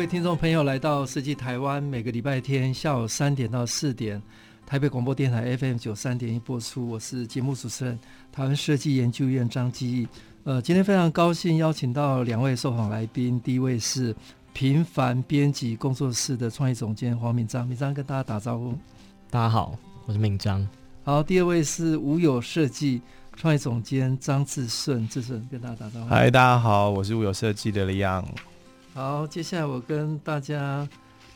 位听众朋友来到设计台湾，每个礼拜天下午三点到四点，台北广播电台 FM 九三点一播出。我是节目主持人，台湾设计研究院张基义。呃，今天非常高兴邀请到两位受访来宾，第一位是平凡编辑工作室的创意总监黄敏章，敏章跟大家打招呼。大家好，我是敏章。好，第二位是无有设计创意总监张志顺，志顺跟大家打招呼。嗨，大家好，我是无有设计的 Leon。好，接下来我跟大家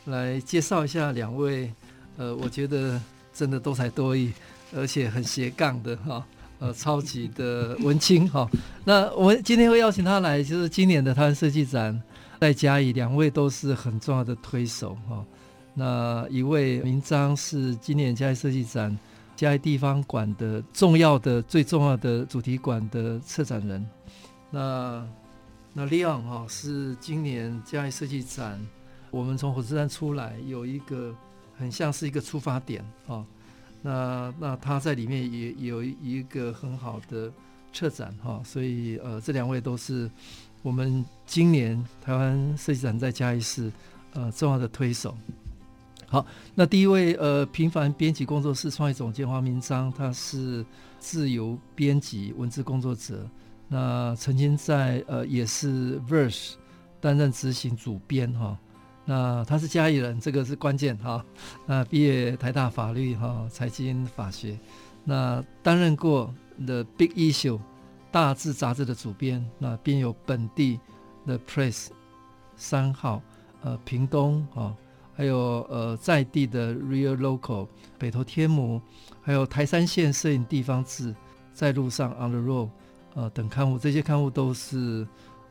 来介绍一下两位，呃，我觉得真的多才多艺，而且很斜杠的哈，呃，超级的文青哈。那我们今天会邀请他来，就是今年的台湾设计展在嘉义，两位都是很重要的推手哈。那一位名章是今年嘉义设计展嘉义地方馆的重要的、最重要的主题馆的策展人，那。那 Leon 哈是今年嘉义设计展，我们从火车站出来有一个很像是一个出发点哈。那那他在里面也有一个很好的策展哈，所以呃这两位都是我们今年台湾设计展在嘉义市呃重要的推手。好，那第一位呃平凡编辑工作室创意总监黄明章，他是自由编辑文字工作者。那曾经在呃也是 Verse 担任执行主编哈，那他是嘉义人，这个是关键哈。那毕业台大法律哈财经法学，那担任过 The Big Issue 大志杂志的主编，那编有本地的 Press 三号呃屏东哈，还有呃在地的 Real Local 北投天母，还有台三线摄影地方志在路上 On the Road。呃，等刊物，这些刊物都是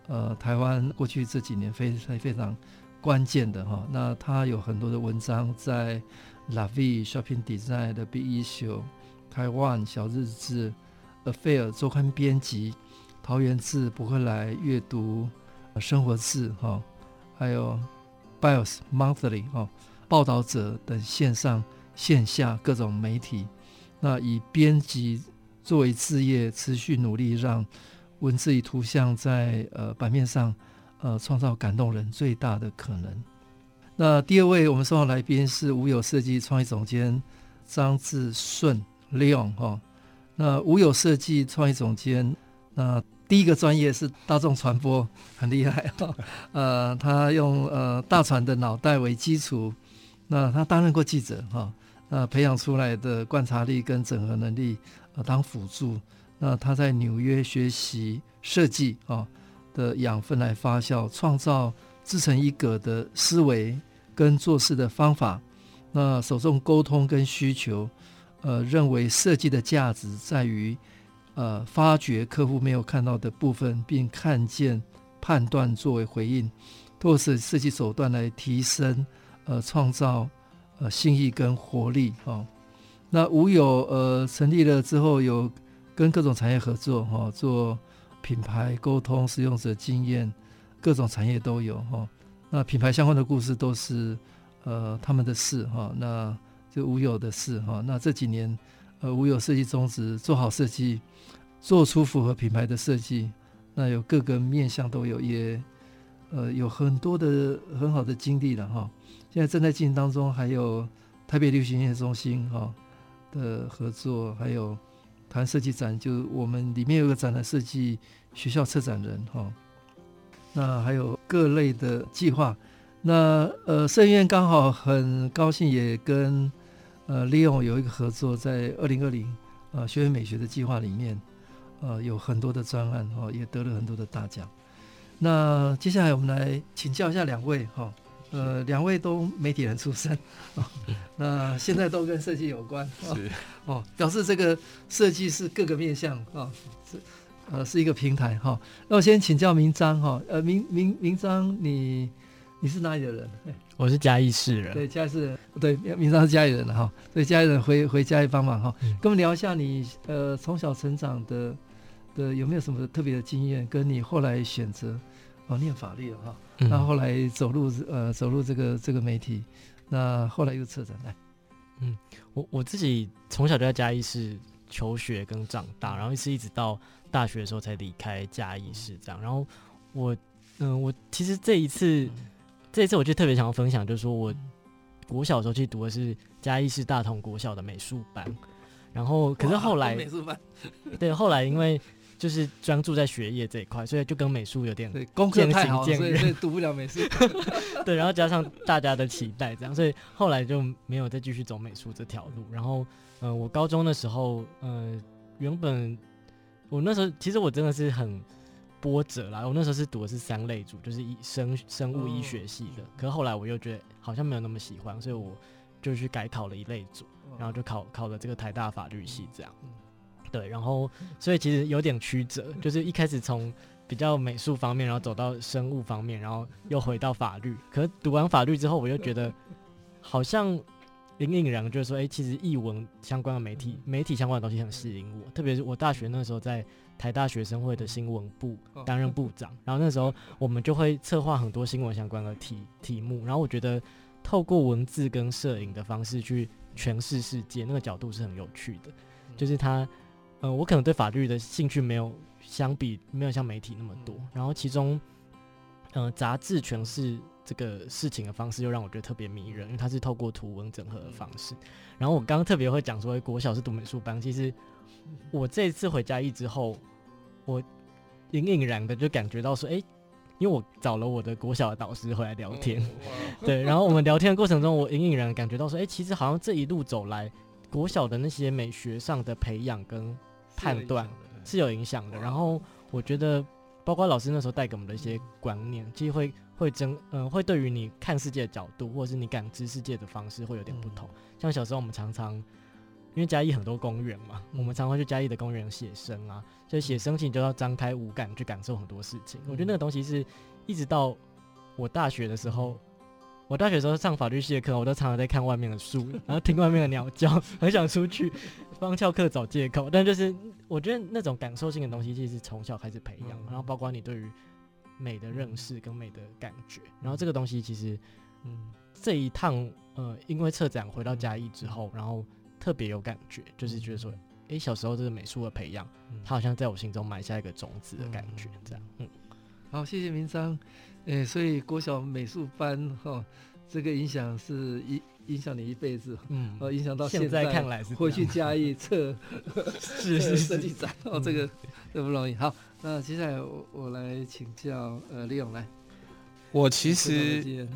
呃台湾过去这几年非常非常关键的哈。那他有很多的文章在 La Vie Shopping Design 的 Big Issue、台湾小日志、Affair 周刊编辑、桃园志不会来阅读、生活志哈，还有 Bios Monthly 哈，报道者等线上线下各种媒体，那以编辑。作为职业，持续努力让文字与图像在呃版面上呃创造感动人最大的可能。那第二位我们受访来宾是无有设计创意总监张志顺 Leon 哈。那无有设计创意总监，那第一个专业是大众传播，很厉害哈。呃，他用呃大船的脑袋为基础，那他担任过记者哈。那培养出来的观察力跟整合能力。啊，当辅助，那他在纽约学习设计啊的养分来发酵，创造自成一格的思维跟做事的方法。那首重沟通跟需求，呃，认为设计的价值在于呃发掘客户没有看到的部分，并看见判断作为回应，透过设计手段来提升呃创造呃新意跟活力啊。那无有呃成立了之后，有跟各种产业合作哈，做品牌沟通、使用者经验，各种产业都有哈。那品牌相关的故事都是呃他们的事哈，那就无有的事哈。那这几年呃无有设计宗旨，做好设计，做出符合品牌的设计。那有各个面向都有，也呃有很多的很好的经历了哈。现在正在进行当中，还有台北流行音乐中心哈。的合作，还有谈设计展，就我们里面有个展览设计学校策展人哈，那还有各类的计划，那呃，设计院刚好很高兴也跟呃 Leon 有一个合作，在二零二零呃学院美学的计划里面，呃有很多的专案哈，也得了很多的大奖。那接下来我们来请教一下两位哈。呃，两位都媒体人出身，哦，那现在都跟设计有关，哦，是哦，表示这个设计是各个面向啊，哦，是呃是一个平台哈。那我先请教明章哈，呃明明明章你你是哪里的人？我是嘉义市人。对，嘉义市人，对，明章是嘉义人哈。对，嘉义人回回嘉义帮忙哈，跟我们聊一下你呃从小成长的的有没有什么特别的经验，跟你后来选择哦念法律了哈，那后来走入呃走入这个这个媒体，那后来又策展来。嗯，我我自己从小就在嘉义市求学跟长大，然后一直一直到大学的时候才离开嘉义市这样。然后我，嗯、呃，我其实这一次，这一次我就特别想要分享，就是说我国小的时候去读的是嘉义市大同国小的美术班，然后可是后来美术班，对，后来因为。就是专注在学业这一块，所以就跟美术有点功课太好，所以所以读不了美术。对，然后加上大家的期待，这样，所以后来就没有再继续走美术这条路。然后，嗯、呃，我高中的时候，嗯、呃，原本我那时候其实我真的是很波折啦。我那时候是读的是三类组，就是医生生物医学系的。可是后来我又觉得好像没有那么喜欢，所以我就去改考了一类组，然后就考考了这个台大法律系这样。对，然后所以其实有点曲折，就是一开始从比较美术方面，然后走到生物方面，然后又回到法律。可是读完法律之后，我又觉得好像隐隐然就是说，哎，其实译文相关的媒体、媒体相关的东西很吸引我。特别是我大学那时候在台大学生会的新闻部担任部长，然后那时候我们就会策划很多新闻相关的题题目。然后我觉得透过文字跟摄影的方式去诠释世界，那个角度是很有趣的，就是它。呃，我可能对法律的兴趣没有相比没有像媒体那么多，然后其中，呃，杂志诠释这个事情的方式又让我觉得特别迷人，因为它是透过图文整合的方式。然后我刚刚特别会讲说，国小是读美术班，其实我这一次回家一之后，我隐隐然的就感觉到说，哎，因为我找了我的国小的导师回来聊天，对，然后我们聊天的过程中，我隐隐然感觉到说，哎，其实好像这一路走来，国小的那些美学上的培养跟判断是有影响的，然后我觉得，包括老师那时候带给我们的一些观念，其实会会增，嗯、呃，会对于你看世界的角度，或者是你感知世界的方式会有点不同。像小时候我们常常，因为嘉义很多公园嘛，我们常常去嘉义的公园写生啊，所以写生其实就要张开五感去感受很多事情。我觉得那个东西是一直到我大学的时候。我大学时候上法律系的课，我都常常在看外面的树，然后听外面的鸟叫，很想出去帮翘课找借口。但就是我觉得那种感受性的东西，其实是从小开始培养，然后包括你对于美的认识跟美的感觉。然后这个东西其实，嗯，这一趟呃，因为策展回到嘉义之后，然后特别有感觉，就是觉得说，哎，小时候这个美术的培养，它好像在我心中埋下一个种子的感觉，这样。嗯，好，谢谢明彰。哎、欸，所以国小美术班哈，这个影响是影影响你一辈子，嗯，哦，影响到现在，现在看来是回去加一 测是 是设计展哦，这个这不容易。好，那接下来我我来请教呃李勇来，我其实。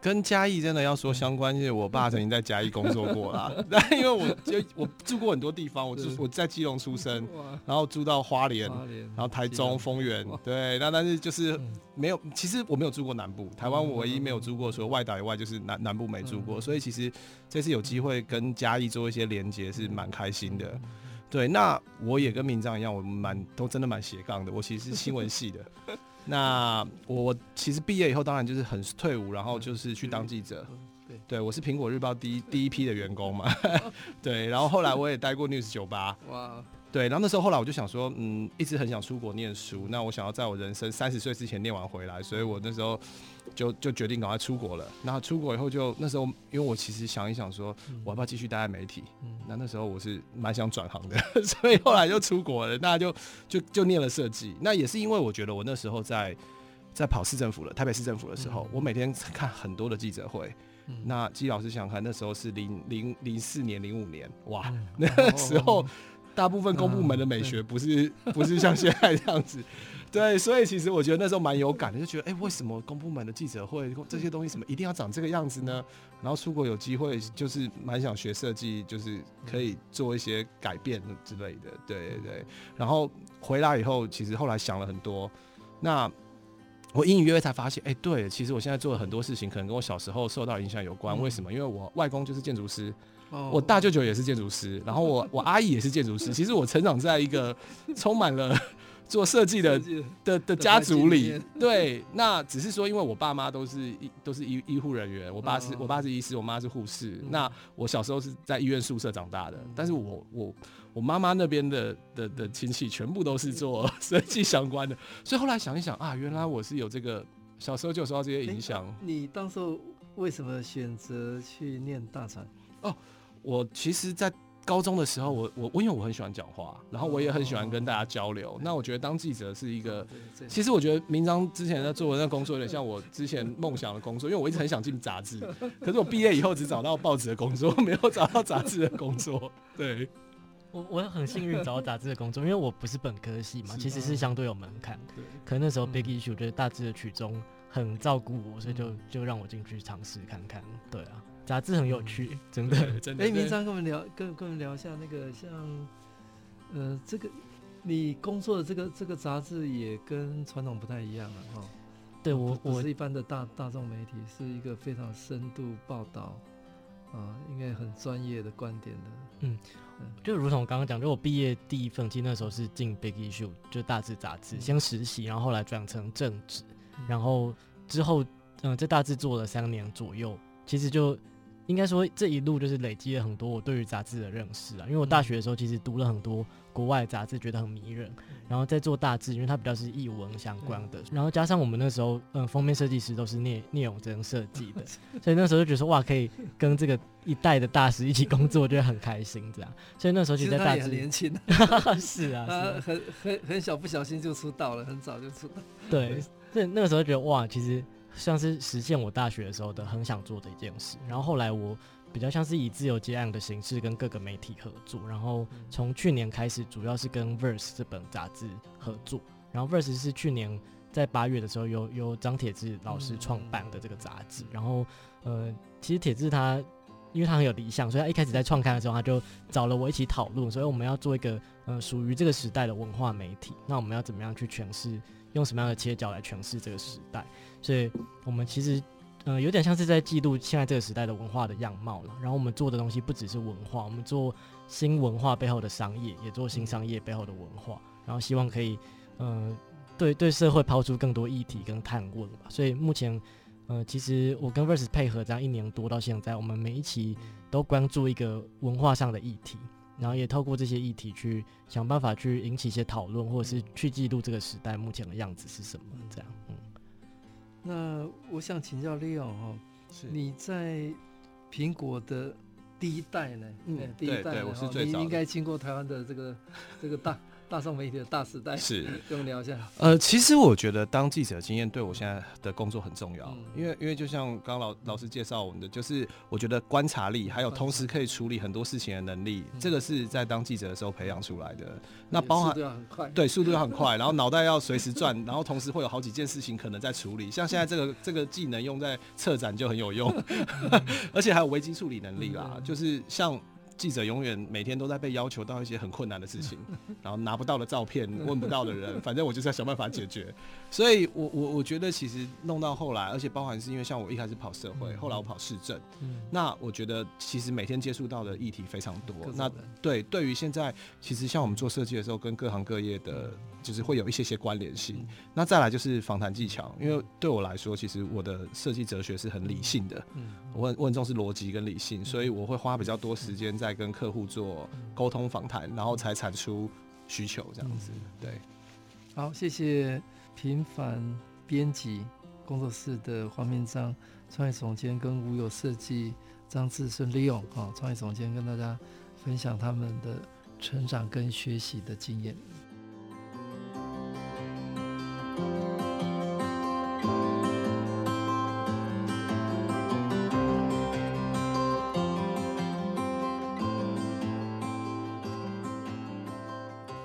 跟嘉义真的要说相关，就是我爸曾经在嘉义工作过啦。但因为我就我住过很多地方，我住我在基隆出生，然后住到花莲，然后台中丰原，对。那但是就是没有，其实我没有住过南部，台湾我唯一没有住过，除了外岛以外，就是南南部没住过。所以其实这次有机会跟嘉义做一些连接，是蛮开心的。对，那我也跟明章一样，我蛮都真的蛮斜杠的。我其实是新闻系的。那我其实毕业以后，当然就是很退伍，然后就是去当记者。对，对我是苹果日报第一第一批的员工嘛。对，然后后来我也待过 News 酒吧。哇。对，然后那时候后来我就想说，嗯，一直很想出国念书。那我想要在我人生三十岁之前念完回来，所以我那时候就就决定赶快出国了。那出国以后就那时候，因为我其实想一想说，我要不要继续待在媒体？嗯。那那时候我是蛮想转行的，所以后来就出国了。那就就就念了设计。那也是因为我觉得我那时候在在跑市政府了，台北市政府的时候，我每天看很多的记者会。那季老师想想看，那时候是零零零四年、零五年，哇，那时候。大部分公部门的美学不是 不是像现在这样子，对，所以其实我觉得那时候蛮有感的，就觉得哎，为什么公部门的记者会这些东西什么一定要长这个样子呢？然后出国有机会，就是蛮想学设计，就是可以做一些改变之类的，对对对。然后回来以后，其实后来想了很多，那我隐隐约约才发现，哎，对，其实我现在做的很多事情可能跟我小时候受到影响有关。为什么？因为我外公就是建筑师。我大舅舅也是建筑师，然后我 我阿姨也是建筑师。其实我成长在一个充满了 做设计的的的，家族里，对，那只是说，因为我爸妈都是医都是医医护人员，我爸是、哦、我爸是医师，我妈是护士、嗯。那我小时候是在医院宿舍长大的，嗯、但是我我我妈妈那边的的的亲戚全部都是做 设计相关的，所以后来想一想啊，原来我是有这个小时候就受到这些影响、欸。你当时候为什么选择去念大传？哦，我其实，在高中的时候，我我我因为我很喜欢讲话，然后我也很喜欢跟大家交流。哦、那我觉得当记者是一个，其实我觉得明章之前在做的那工作有点像我之前梦想的工作，因为我一直很想进杂志，可是我毕业以后只找到报纸的工作，没有找到杂志的工作。对，我我很幸运找到杂志的工作，因为我不是本科系嘛，其实是相对有门槛。对，可能那时候 Big Issue 就是大致的曲中很照顾我，所以就就让我进去尝试看看。对啊。杂志很有趣，嗯、真的真的。哎，明章跟我们聊，跟跟我们聊一下那个像，呃，这个你工作的这个这个杂志也跟传统不太一样了哈。对我，我是一般的大大众媒体，是一个非常深度报道啊，应该很专业的观点的。嗯，就如同我刚刚讲，就我毕业第一份，其实那时候是进 Big Issue，就大志杂志，先实习，然后后来转成正职，然后之后嗯、呃，在大志做了三年左右，其实就。应该说这一路就是累积了很多我对于杂志的认识啊，因为我大学的时候其实读了很多国外杂志，觉得很迷人，然后在做大志，因为它比较是译文相关的，然后加上我们那时候嗯封面设计师都是聂聂永真设计的，所以那时候就觉得说哇，可以跟这个一代的大师一起工作，觉得很开心这样。所以那时候其实在大志年轻，是啊，他很很很小不小心就出道了，很早就出道。对，所以那个时候觉得哇，其实。像是实现我大学的时候的很想做的一件事，然后后来我比较像是以自由接案的形式跟各个媒体合作，然后从去年开始主要是跟 Verse 这本杂志合作，然后 Verse 是去年在八月的时候由由张铁志老师创办的这个杂志，然后呃其实铁志他因为他很有理想，所以他一开始在创刊的时候他就找了我一起讨论，所以我们要做一个呃属于这个时代的文化媒体，那我们要怎么样去诠释，用什么样的切角来诠释这个时代？所以我们其实，呃，有点像是在记录现在这个时代的文化的样貌了。然后我们做的东西不只是文化，我们做新文化背后的商业，也做新商业背后的文化。然后希望可以，呃，对对社会抛出更多议题跟探问吧。所以目前，呃，其实我跟 Verse 配合这样一年多到现在，我们每一期都关注一个文化上的议题，然后也透过这些议题去想办法去引起一些讨论，或者是去记录这个时代目前的样子是什么，这样。嗯那我想请教 Leo 哈，你在苹果的第一代呢？嗯，第一代，对，我是最早的，你应该经过台湾的这个这个大。大众媒体的大时代是，跟我们聊一下。呃，其实我觉得当记者的经验对我现在的工作很重要，嗯、因为因为就像刚刚老老师介绍我们的，就是我觉得观察力，还有同时可以处理很多事情的能力，这个是在当记者的时候培养出来的。嗯、那包含速度要很快，对，速度要很快，然后脑袋要随时转，然后同时会有好几件事情可能在处理。像现在这个这个技能用在策展就很有用，而且还有危机处理能力啦，就是像。记者永远每天都在被要求到一些很困难的事情，然后拿不到的照片，问不到的人，反正我就是要想办法解决。所以我，我我我觉得其实弄到后来，而且包含是因为像我一开始跑社会，后来我跑市政，那我觉得其实每天接触到的议题非常多。那对对于现在，其实像我们做设计的时候，跟各行各业的。就是会有一些些关联性，那再来就是访谈技巧，因为对我来说，其实我的设计哲学是很理性的，我很我很重视逻辑跟理性，所以我会花比较多时间在跟客户做沟通访谈，然后才产出需求这样子。对，好，谢谢平凡编辑工作室的黄明章创意总监跟无有设计张志顺利用啊创意总监跟大家分享他们的成长跟学习的经验。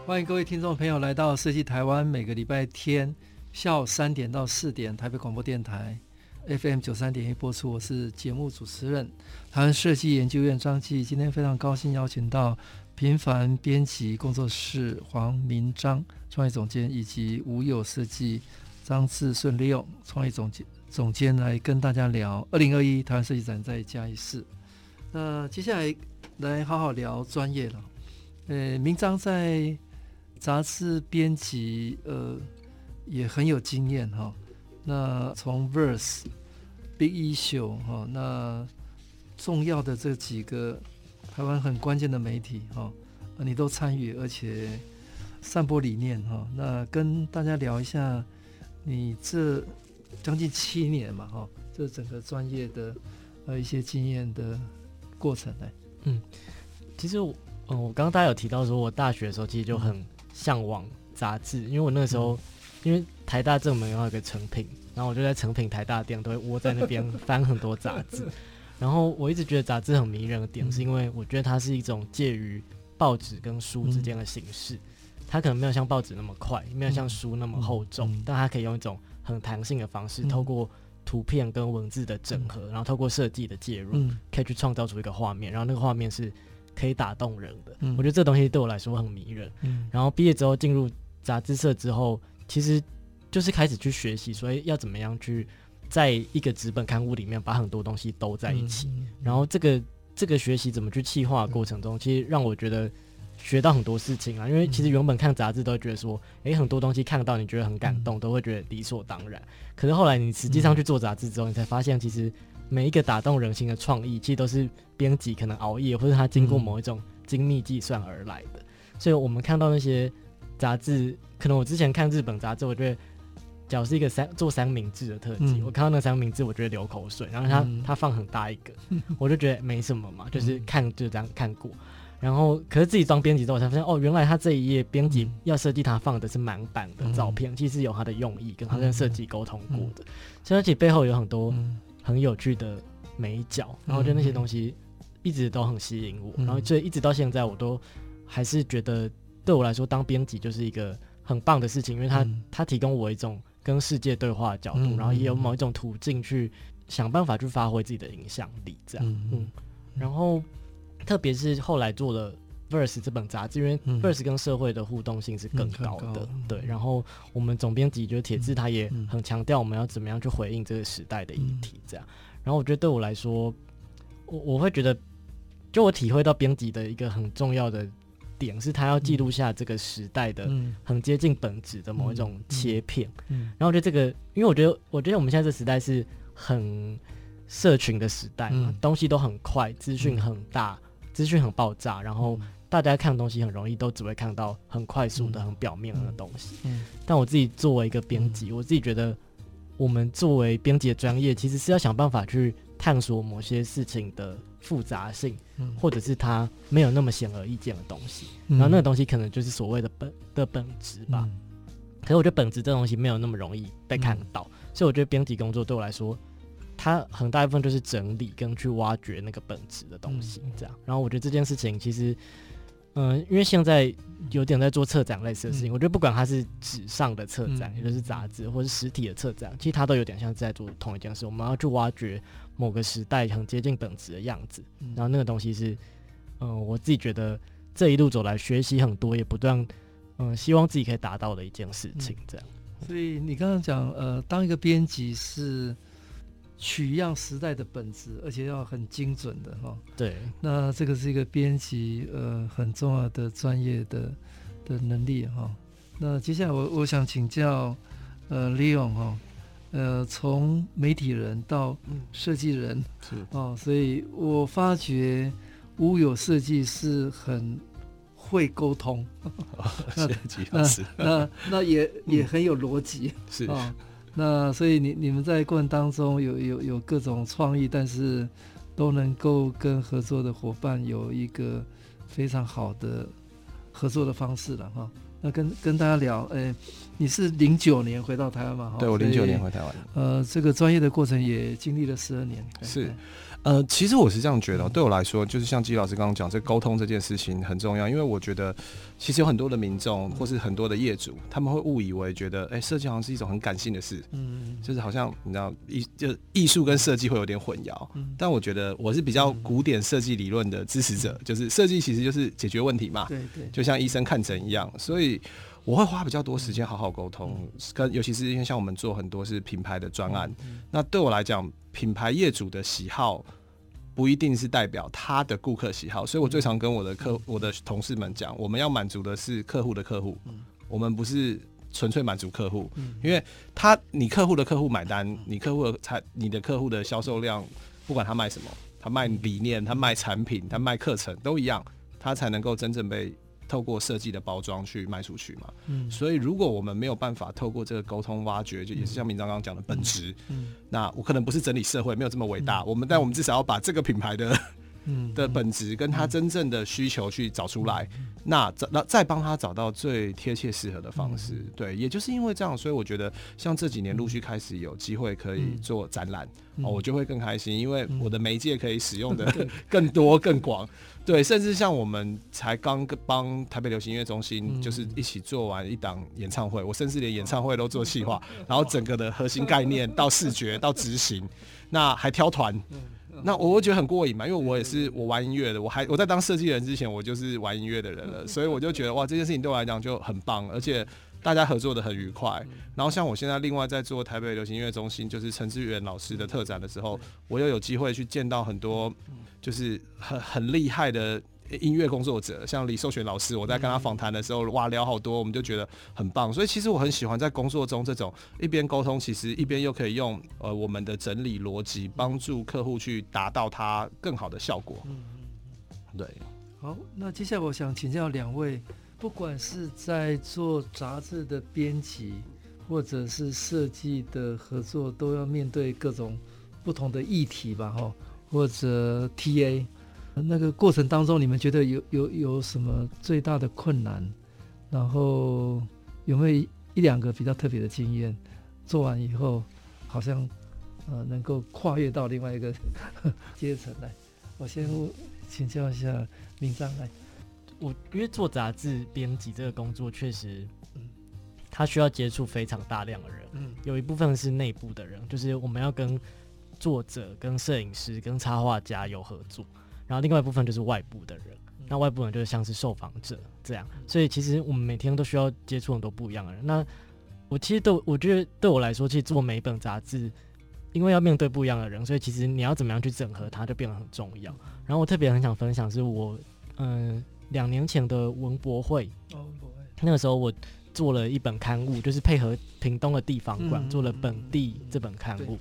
欢迎各位听众朋友来到设计台湾，每个礼拜天下午三点到四点，台北广播电台 FM 九三点一播出。我是节目主持人，台湾设计研究院张继。今天非常高兴邀请到平凡编辑工作室黄铭章创意总监，以及无有设计张志顺利用创意总监总监来跟大家聊二零二一台湾设计展在嘉义市。那接下来来好好聊专业了。呃，明章在杂志编辑，呃，也很有经验哈、那从 Verse、Big Issue 哈，那重要的这几个台湾很关键的媒体哈、哦，你都参与，而且散播理念哈、哦。那跟大家聊一下，你这将近七年嘛哈、哦，这整个专业的呃一些经验的过程呢？嗯，其实我。嗯，我刚刚大家有提到说，我大学的时候其实就很向往杂志，因为我那时候，因为台大正门有一个成品，然后我就在成品台大店都会窝在那边翻很多杂志，然后我一直觉得杂志很迷人的点，是因为我觉得它是一种介于报纸跟书之间的形式，它可能没有像报纸那么快，没有像书那么厚重，但它可以用一种很弹性的方式，透过图片跟文字的整合，然后透过设计的介入，可以去创造出一个画面，然后那个画面是。可以打动人的，嗯、我觉得这东西对我来说很迷人。嗯、然后毕业之后进入杂志社之后，其实就是开始去学习，所以要怎么样去在一个纸本刊物里面把很多东西都在一起。然后这个这个学习怎么去气化过程中，其实让我觉得学到很多事情啊。因为其实原本看杂志都会觉得说，诶，很多东西看到你觉得很感动，都会觉得理所当然。可是后来你实际上去做杂志之后，你才发现其实。每一个打动人心的创意，其实都是编辑可能熬夜，或者他经过某一种精密计算而来的。嗯、所以，我们看到那些杂志，可能我之前看日本杂志，我觉得，假如是一个三做三明治的特辑，嗯、我看到那三明治，我觉得流口水。然后他、嗯、他放很大一个，我就觉得没什么嘛，就是看就这样看过。然后，可是自己当编辑之后，才发现哦，原来他这一页编辑要设计他放的是满版的照片，嗯、其实有他的用意，跟他跟设计沟通过的。所以，而且背后有很多。很有趣的美角，然后就那些东西一直都很吸引我，嗯、然后所以一直到现在，我都还是觉得对我来说，当编辑就是一个很棒的事情，因为它它、嗯、提供我一种跟世界对话的角度，嗯、然后也有某一种途径去想办法去发挥自己的影响力，这样，嗯，嗯，然后特别是后来做了。Verse 这本杂志，因为 Verse 跟社会的互动性是更高的，嗯嗯、对。然后我们总编辑就是铁志，他也很强调我们要怎么样去回应这个时代的议题，这样。然后我觉得对我来说，我我会觉得，就我体会到编辑的一个很重要的点，是他要记录下这个时代的很接近本质的某一种切片。然后我觉得这个，因为我觉得，我觉得我们现在这时代是很社群的时代嘛，东西都很快，资讯很大，资讯很爆炸，然后。大家看东西很容易都只会看到很快速的、很表面的东西。嗯，嗯，但我自己作为一个编辑，我自己觉得，我们作为编辑的专业，其实是要想办法去探索某些事情的复杂性，或者是它没有那么显而易见的东西。然后那个东西可能就是所谓的本的本质吧。可是我觉得本质这东西没有那么容易被看到，所以我觉得编辑工作对我来说，它很大一部分就是整理跟去挖掘那个本质的东西。这样，然后我觉得这件事情其实。嗯，因为现在有点在做策展类似的事情，嗯、我觉得不管它是纸上的策展，嗯、也就是杂志，或是实体的策展，其实它都有点像在做同一件事。我们要去挖掘某个时代很接近本质的样子，嗯、然后那个东西是，嗯，我自己觉得这一路走来学习很多，也不断，嗯，希望自己可以达到的一件事情。这样。所以你刚刚讲，呃，当一个编辑是。取样时代的本质，而且要很精准的哈。对，那这个是一个编辑呃很重要的专业的的能力哈。那接下来我我想请教呃 Leon 哈，呃从媒体人到设计人是。哦，所以我发觉乌有设计是很会沟通，设计老师，那那那也也很有逻辑是。啊。那所以你你们在过程当中有有有各种创意，但是都能够跟合作的伙伴有一个非常好的合作的方式了哈。那跟跟大家聊，哎、欸，你是零九年回到台湾嘛？对，我零九年回台湾。呃，这个专业的过程也经历了十二年。是。呃，其实我是这样觉得，对我来说，就是像季老师刚刚讲，这沟通这件事情很重要，因为我觉得，其实有很多的民众或是很多的业主，他们会误以为觉得，哎，设计好像是一种很感性的事，嗯，就是好像你知道艺就艺术跟设计会有点混淆，但我觉得我是比较古典设计理论的支持者，就是设计其实就是解决问题嘛，对对，就像医生看诊一样，所以我会花比较多时间好好沟通，跟尤其是因为像我们做很多是品牌的专案，那对我来讲。品牌业主的喜好，不一定是代表他的顾客喜好。所以我最常跟我的客、我的同事们讲，我们要满足的是客户的客户，我们不是纯粹满足客户，因为他你客户的客户买单，你客户的才你的客户的销售量，不管他卖什么，他卖理念，他卖产品，他卖课程都一样，他才能够真正被。透过设计的包装去卖出去嘛，嗯，所以如果我们没有办法透过这个沟通挖掘，就也是像明章刚刚讲的本质，嗯，嗯，那我可能不是整理社会，没有这么伟大，嗯，我们但我们至少要把这个品牌的，嗯，的本质跟他真正的需求去找出来，嗯，那找那再帮他找到最贴切适合的方式，嗯，对，也就是因为这样，所以我觉得像这几年陆续开始有机会可以做展览，嗯，哦，我就会更开心，因为我的媒介可以使用的 更多更广。对，甚至像我们才刚帮台北流行音乐中心，就是一起做完一档演唱会，我甚至连演唱会都做细化，然后整个的核心概念到视觉到执行，那还挑团，那我会觉得很过瘾嘛，因为我也是我玩音乐的，我还我在当设计人之前，我就是玩音乐的人了，所以我就觉得哇，这件事情对我来讲就很棒，而且大家合作的很愉快。然后像我现在另外在做台北流行音乐中心，就是陈志远老师的特展的时候，我又有机会去见到很多。就是很很厉害的音乐工作者，像李寿全老师，我在跟他访谈的时候，哇，聊好多，我们就觉得很棒。所以其实我很喜欢在工作中这种一边沟通，其实一边又可以用呃我们的整理逻辑，帮助客户去达到他更好的效果。嗯嗯，对。好，那接下来我想请教两位，不管是在做杂志的编辑，或者是设计的合作，都要面对各种不同的议题吧？哈。或者 TA 那个过程当中，你们觉得有有有什么最大的困难？然后有没有一两个比较特别的经验？做完以后，好像呃能够跨越到另外一个 阶层来。我先请教一下明章来。我因为做杂志编辑这个工作，确实，他需要接触非常大量的人。嗯，有一部分是内部的人，就是我们要跟。作者跟摄影师跟插画家有合作，然后另外一部分就是外部的人，那外部人就是像是受访者这样，所以其实我们每天都需要接触很多不一样的人。那我其实都我觉得对我来说，其实做每一本杂志，因为要面对不一样的人，所以其实你要怎么样去整合它，就变得很重要。然后我特别很想分享，是我嗯两年前的文博会，那个时候我。做了一本刊物，就是配合屏东的地方馆、嗯、做了本地这本刊物。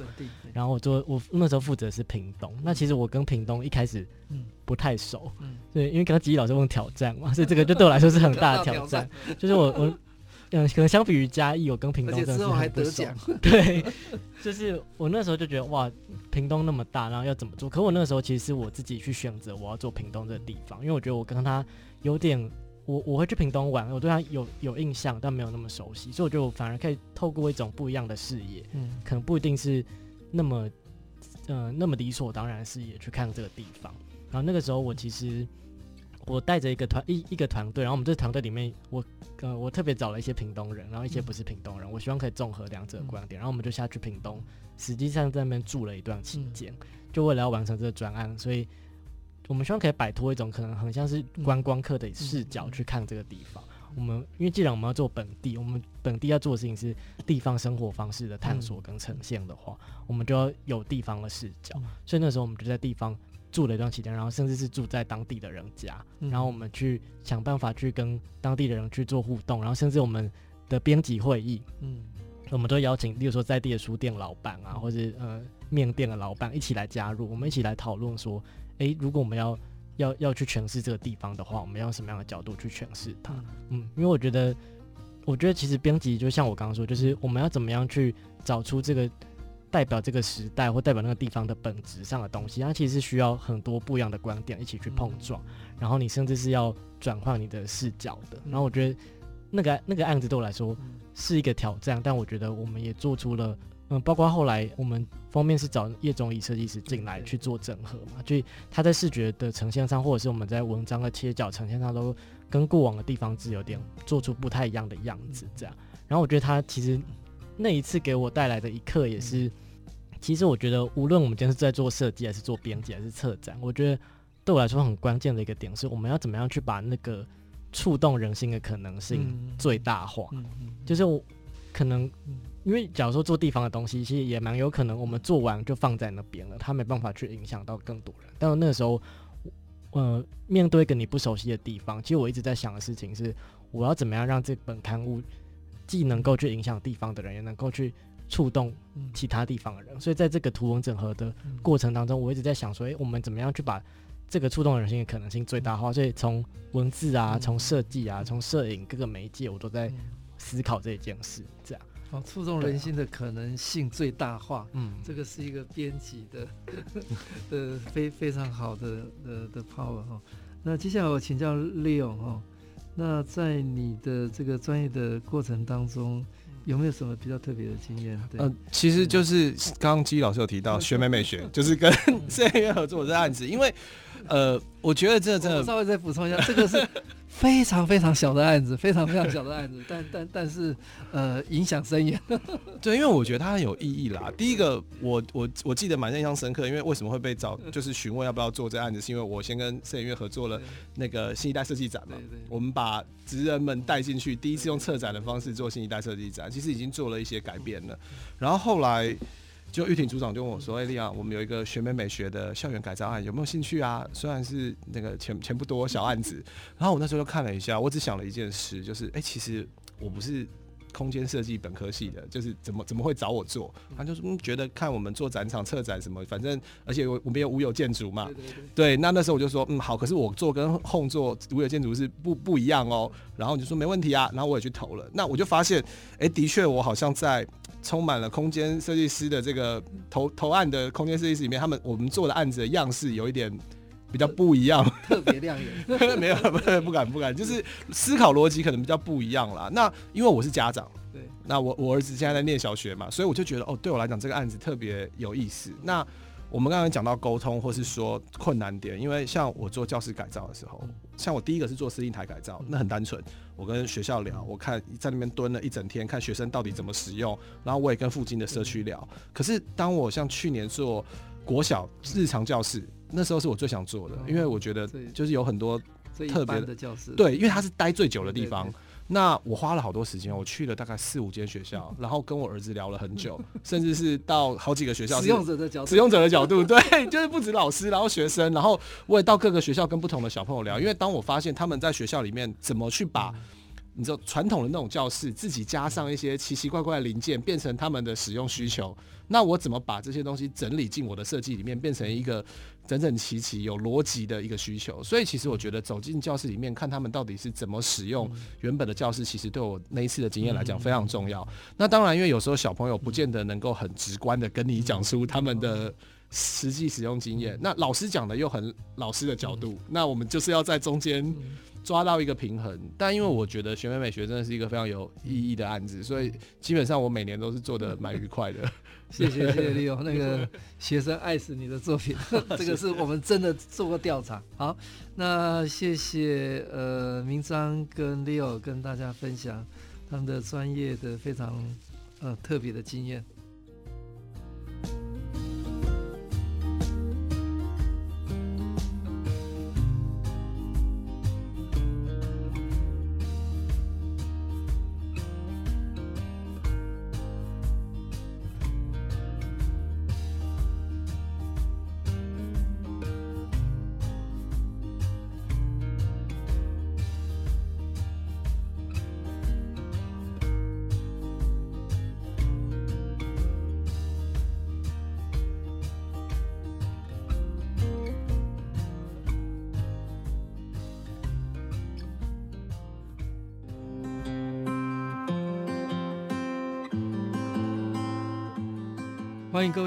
然后我做我那时候负责是屏东。那其实我跟屏东一开始不太熟，嗯、对，因为刚刚吉吉老师问挑战嘛，所以这个就对我来说是很大的挑战。就是我我嗯，可能相比于嘉义，我跟屏东真的是很不熟。对，就是我那时候就觉得哇，屏东那么大，然后要怎么做？可我那个时候其实是我自己去选择我要做屏东这个地方，因为我觉得我跟他有点。我我会去屏东玩，我对他有有印象，但没有那么熟悉，所以我觉得我反而可以透过一种不一样的视野，嗯，可能不一定是那么，呃，那么理所当然的视野去看这个地方。然后那个时候，我其实我带着一个团一一个团队，然后我们这个团队里面，我呃我特别找了一些屏东人，然后一些不是屏东人，嗯、我希望可以综合两者的观点，然后我们就下去屏东，实际上在那边住了一段期间，嗯、就为了要完成这个专案，所以。我们希望可以摆脱一种可能很像是观光客的视角去看这个地方。我们因为既然我们要做本地，我们本地要做的事情是地方生活方式的探索跟呈现的话，我们就要有地方的视角。所以那时候我们就在地方住了一段期间，然后甚至是住在当地的人家，然后我们去想办法去跟当地的人去做互动，然后甚至我们的编辑会议，嗯，我们都邀请，例如说在地的书店老板啊，或者呃面店的老板一起来加入，我们一起来讨论说。诶，如果我们要要要去诠释这个地方的话，我们要用什么样的角度去诠释它？嗯，因为我觉得，我觉得其实编辑就像我刚刚说，就是我们要怎么样去找出这个代表这个时代或代表那个地方的本质上的东西，它其实是需要很多不一样的观点一起去碰撞，然后你甚至是要转换你的视角的。然后我觉得那个那个案子对我来说是一个挑战，但我觉得我们也做出了。嗯，包括后来我们封面是找叶总以设计师进来去做整合嘛，所以他在视觉的呈现上，或者是我们在文章的切角呈现上，都跟过往的地方志有点做出不太一样的样子，这样。然后我觉得他其实那一次给我带来的一刻也是，其实我觉得无论我们今天是在做设计，还是做编辑，还是策展，我觉得对我来说很关键的一个点是，我们要怎么样去把那个触动人心的可能性最大化，就是我可能。因为假如说做地方的东西，其实也蛮有可能我们做完就放在那边了，它没办法去影响到更多人。但是那个时候，呃，面对一个你不熟悉的地方，其实我一直在想的事情是，我要怎么样让这本刊物既能够去影响地方的人，也能够去触动其他地方的人。所以在这个图文整合的过程当中，我一直在想说，诶，我们怎么样去把这个触动人心的可能性最大化？所以从文字啊，从设计啊，从摄影各个媒介，我都在思考这件事，这样。哦，触动人心的可能性最大化，嗯，这个是一个编辑的，呃，非非常好的的的 power 哈。那接下来我请教 Leo 哈，那在你的这个专业的过程当中，有没有什么比较特别的经验？对，呃，其实就是刚刚基老师有提到学美美学，就是跟摄影院合作这案子，因为呃，我觉得这真的稍微再补充一下，这个是。非常非常小的案子，非常非常小的案子，但但但是，呃，影响深远。对，因为我觉得它很有意义啦。第一个，我我我记得蛮印象深刻，因为为什么会被找，就是询问要不要做这案子，是因为我先跟摄影院合作了那个新一代设计展嘛。我们把职人们带进去，第一次用策展的方式做新一代设计展，其实已经做了一些改变了。然后后来。就玉婷组长就问我说：“哎，利亚，我们有一个学美美学的校园改造案，有没有兴趣啊？虽然是那个钱钱不多，小案子。然后我那时候就看了一下，我只想了一件事，就是哎，其实我不是空间设计本科系的，就是怎么怎么会找我做？他就是觉得看我们做展场策展什么，反正而且我我们有无有建筑嘛，对，对。那那时候我就说，嗯，好。可是我做跟 Home 做无有建筑是不不一样哦。然后你就说没问题啊。然后我也去投了。那我就发现，哎，的确我好像在。充满了空间设计师的这个投投案的空间设计师里面，他们我们做的案子的样式有一点比较不一样，特别亮眼。没有，不不敢不敢，就是思考逻辑可能比较不一样啦。那因为我是家长，对，那我我儿子现在在念小学嘛，所以我就觉得哦，对我来讲这个案子特别有意思。那我们刚才讲到沟通，或是说困难点，因为像我做教室改造的时候，像我第一个是做司令台改造，那很单纯，我跟学校聊，我看在那边蹲了一整天，看学生到底怎么使用，然后我也跟附近的社区聊。可是当我像去年做国小日常教室，那时候是我最想做的，因为我觉得就是有很多特别的教室，对，因为它是待最久的地方。那我花了好多时间，我去了大概四五间学校，然后跟我儿子聊了很久，甚至是到好几个学校。使用者的角度，使用者的角度，对，就是不止老师，然后学生，然后我也到各个学校跟不同的小朋友聊，因为当我发现他们在学校里面怎么去把。你知道传统的那种教室，自己加上一些奇奇怪怪的零件，变成他们的使用需求。那我怎么把这些东西整理进我的设计里面，变成一个整整齐齐、有逻辑的一个需求？所以，其实我觉得走进教室里面，看他们到底是怎么使用原本的教室，其实对我那一次的经验来讲非常重要。那当然，因为有时候小朋友不见得能够很直观的跟你讲出他们的实际使用经验，那老师讲的又很老师的角度，那我们就是要在中间。抓到一个平衡，但因为我觉得学美美学真的是一个非常有意义的案子，所以基本上我每年都是做的蛮愉快的。谢谢谢谢 Leo，那个 学生爱死你的作品，这个是我们真的做过调查。好，那谢谢呃明章跟 Leo 跟大家分享他们的专业的非常呃特别的经验。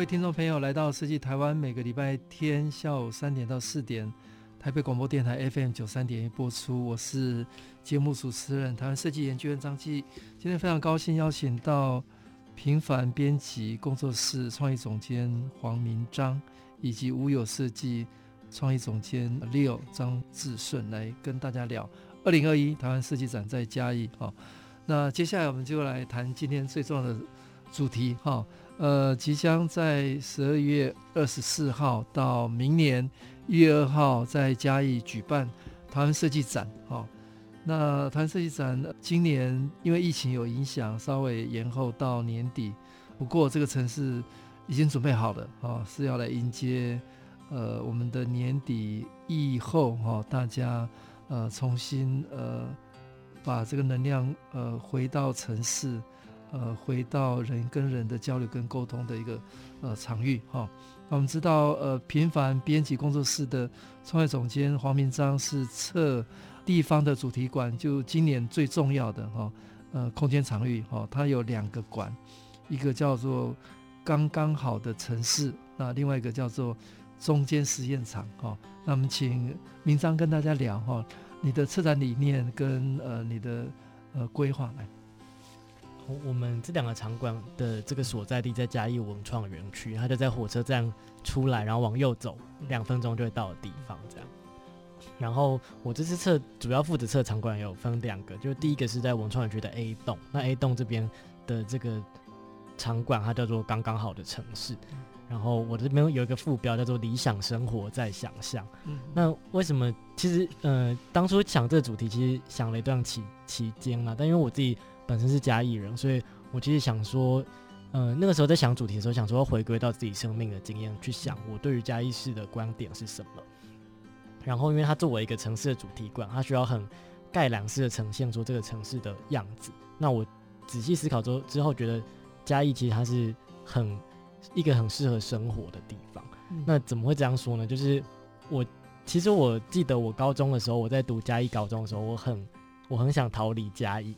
听众朋友来到设计台湾，每个礼拜天下午三点到四点，台北广播电台 FM 九三点一播出。我是节目主持人台湾设计研究院张继。今天非常高兴邀请到平凡编辑工作室创意总监黄明章，以及无有设计创意总监 Leo 张志顺来跟大家聊二零二一台湾设计展在嘉义。好，那接下来我们就来谈今天最重要的主题。哈。呃，即将在十二月二十四号到明年一月二号在嘉义举办台湾设计展，哈、哦。那台湾设计展今年因为疫情有影响，稍微延后到年底。不过这个城市已经准备好了啊、哦，是要来迎接呃我们的年底疫后哈、哦，大家呃重新呃把这个能量呃回到城市，呃回到人跟人的交流跟沟通的一个呃场域哈。哦我们知道，呃，平凡编辑工作室的创业总监黄明章是策地方的主题馆，就今年最重要的哈，呃，空间场域哈，它有两个馆，一个叫做刚刚好的城市，那另外一个叫做中间实验场哈。那我们请明章跟大家聊哈，你的策展理念跟呃你的呃规划来。我们这两个场馆的这个所在地在嘉义文创园区，它就在火车站出来，然后往右走两分钟就会到的地方。这样，然后我这次测主要负责测场馆有分两个，就是第一个是在文创园区的 A 栋，那 A 栋这边的这个场馆它叫做刚刚好的城市，然后我这边有一个副标叫做理想生活在想象。那为什么？其实呃，当初想这个主题，其实想了一段期期间嘛，但因为我自己。本身是嘉义人，所以我其实想说，呃，那个时候在想主题的时候，想说要回归到自己生命的经验去想，我对于嘉义市的观点是什么。然后，因为它作为一个城市的主题馆，它需要很概览式的呈现出这个城市的样子。那我仔细思考之后，之后觉得嘉义其实它是很一个很适合生活的地方。嗯。那怎么会这样说呢？就是我其实我记得我高中的时候，我在读嘉义高中的时候，我很我很想逃离嘉义。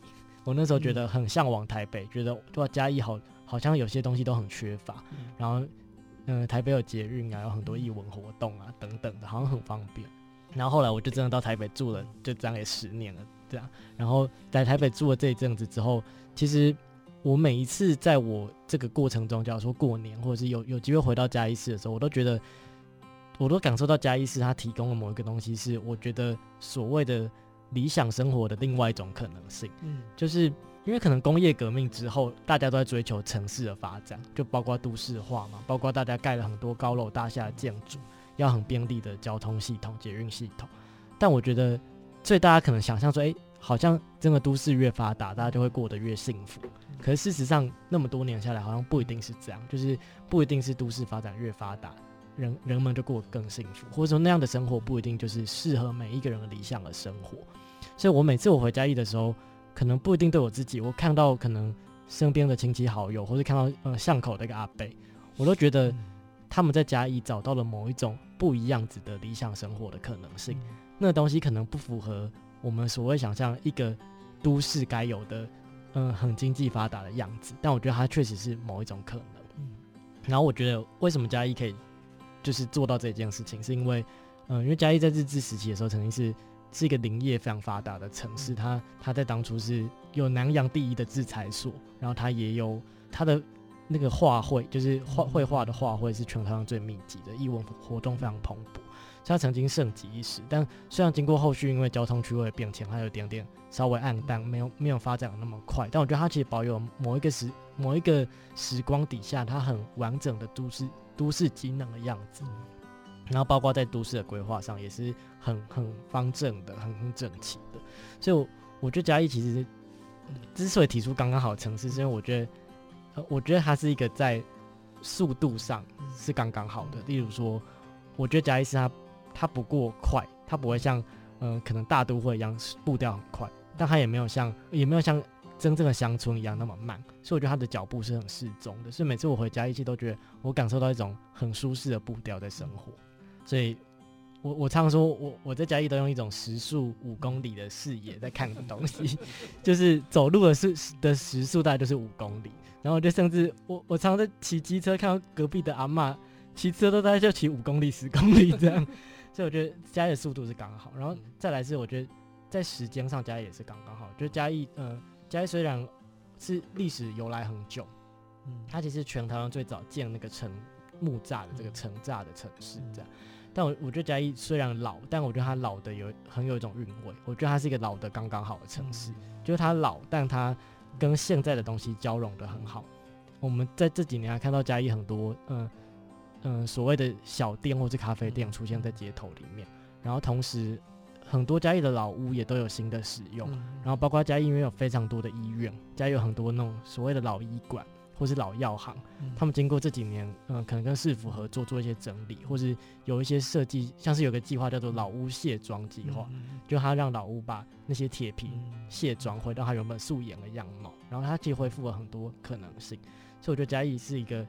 我那时候觉得很向往台北，嗯、觉得哇嘉义好，好像有些东西都很缺乏。嗯、然后，嗯、呃，台北有捷运啊，有很多艺文活动啊，等等的，好像很方便。然后后来我就真的到台北住了，就这样也十年了，这样。然后在台北住了这一阵子之后，其实我每一次在我这个过程中，假如说过年或者是有有机会回到嘉义市的时候，我都觉得，我都感受到嘉义市它提供的某一个东西，是我觉得所谓的。理想生活的另外一种可能性，嗯，就是因为可能工业革命之后，大家都在追求城市的发展，就包括都市化嘛，包括大家盖了很多高楼大厦的建筑，要很便利的交通系统、捷运系统。但我觉得，所以大家可能想象说，哎、欸，好像真的都市越发达，大家就会过得越幸福。可是事实上，那么多年下来，好像不一定是这样，就是不一定是都市发展越发达。人人们就过得更幸福，或者说那样的生活不一定就是适合每一个人的理想的生活。所以我每次我回嘉义的时候，可能不一定对我自己，我看到可能身边的亲戚好友，或者看到呃巷口那个阿伯，我都觉得他们在嘉义找到了某一种不一样子的理想生活的可能性。那东西可能不符合我们所谓想象一个都市该有的嗯、呃、很经济发达的样子，但我觉得它确实是某一种可能。然后我觉得为什么嘉义可以。就是做到这件事情，是因为，嗯，因为嘉义在日治时期的时候，曾经是是一个林业非常发达的城市。它它在当初是有南洋第一的制裁所，然后它也有它的那个画会，就是画绘画的画会是全台湾最密集的，艺文活动非常蓬勃，所以它曾经盛极一时。但虽然经过后续因为交通区位变迁，它有点点稍微暗淡，没有没有发展的那么快。但我觉得它其实保有某一个时某一个时光底下，它很完整的都市。都市机能的样子，然后包括在都市的规划上也是很很方正的，很很整齐的。所以我，我我觉得嘉义其实之所以提出刚刚好的城市，是因为我觉得，呃，我觉得它是一个在速度上是刚刚好的。例如说，我觉得嘉义是它它不过快，它不会像嗯、呃、可能大都会一样步调很快，但它也没有像也没有像。真正的乡村一样那么慢，所以我觉得他的脚步是很适中的。所以每次我回家，一切，都觉得我感受到一种很舒适的步调在生活。所以我我常说我我在嘉义都用一种时速五公里的视野在看东西，就是走路的时的时速大概就是五公里。然后我就甚至我我常常在骑机车，看到隔壁的阿嬷骑车都大概就骑五公里、十公里这样。所以我觉得嘉义的速度是刚刚好。然后再来是我觉得在时间上嘉义也是刚刚好。就是嘉义嗯。呃嘉义虽然是历史由来很久，嗯，它其实全台湾最早建那个城木栅的这个城栅的城市，这样。但我我觉得嘉义虽然老，但我觉得它老的有很有一种韵味。我觉得它是一个老的刚刚好的城市，就是它老，但它跟现在的东西交融的很好。我们在这几年还看到嘉义很多嗯嗯所谓的小店或是咖啡店出现在街头里面，然后同时很多嘉义的老屋也都有新的使用，嗯、然后包括嘉义因为有非常多的医院，嘉义有很多那种所谓的老医馆或是老药行，嗯、他们经过这几年，嗯、呃，可能跟市府合作做一些整理，或是有一些设计，像是有个计划叫做老屋卸妆计划，嗯、就他让老屋把那些铁皮卸妆回到它原本素颜的样貌，然后它其实恢复了很多可能性，所以我觉得嘉义是一个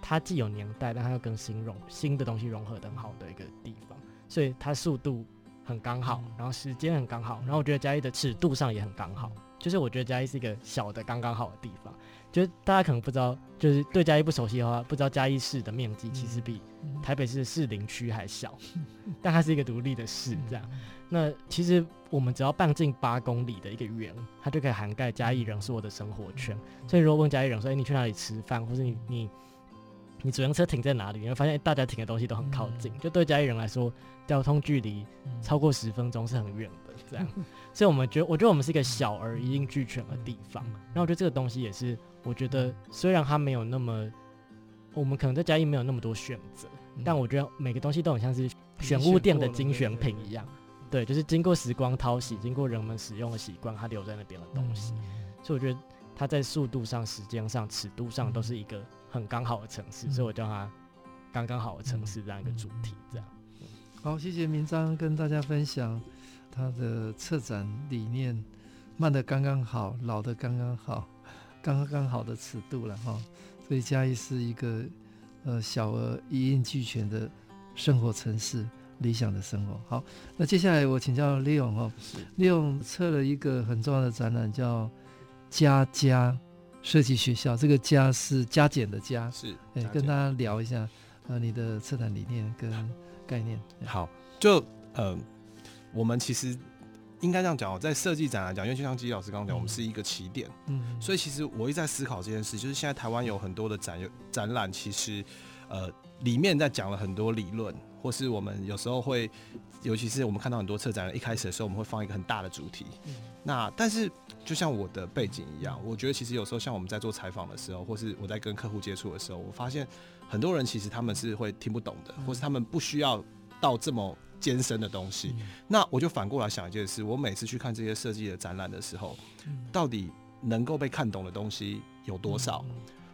它既有年代，但它又跟新融新的东西融合得很好的一个地方，所以它速度。很刚好，然后时间很刚好，然后我觉得嘉义的尺度上也很刚好，就是我觉得嘉义是一个小的刚刚好的地方。就是大家可能不知道，就是对嘉义不熟悉的话，不知道嘉义市的面积其实比台北市的士林区还小，但它是一个独立的市。这样，那其实我们只要半径八公里的一个圆，它就可以涵盖嘉义人所有的生活圈。所以如果问嘉义人说：“哎，你去哪里吃饭？”或是你你。你主用车停在哪里？你会发现大家停的东西都很靠近，嗯、就对嘉义人来说，交通距离超过十分钟是很远的。这样，嗯、所以我们觉得，我觉得我们是一个小而一应俱全的地方。然后我觉得这个东西也是，我觉得虽然它没有那么，我们可能在嘉义没有那么多选择，嗯、但我觉得每个东西都很像是选物店的精选品一样。对，就是经过时光淘洗，经过人们使用的习惯，它留在那边的东西。嗯、所以我觉得它在速度上、时间上、尺度上都是一个。很刚好的城市，嗯、所以我叫它刚刚好的城市这样一个主题，这样。好，谢谢明章跟大家分享他的策展理念，慢的刚刚好，老的刚刚好，刚刚好的尺度了哈。所以嘉义是一个呃小而一应俱全的生活城市，理想的生活。好，那接下来我请教立勇哦，立勇策了一个很重要的展览，叫“嘉家”。设计学校，这个“家”是加减的“加”，是。哎，跟大家聊一下，呃，你的策展理念跟概念。好，就呃，我们其实应该这样讲哦，在设计展来讲，因为就像吉老师刚刚讲，我们是一个起点，嗯，所以其实我一直在思考这件事，就是现在台湾有很多的展展览，其实呃，里面在讲了很多理论，或是我们有时候会，尤其是我们看到很多策展人一开始的时候，我们会放一个很大的主题，嗯，那但是。就像我的背景一样，我觉得其实有时候像我们在做采访的时候，或是我在跟客户接触的时候，我发现很多人其实他们是会听不懂的，或是他们不需要到这么艰深的东西。那我就反过来想一件事，我每次去看这些设计的展览的时候，到底能够被看懂的东西有多少？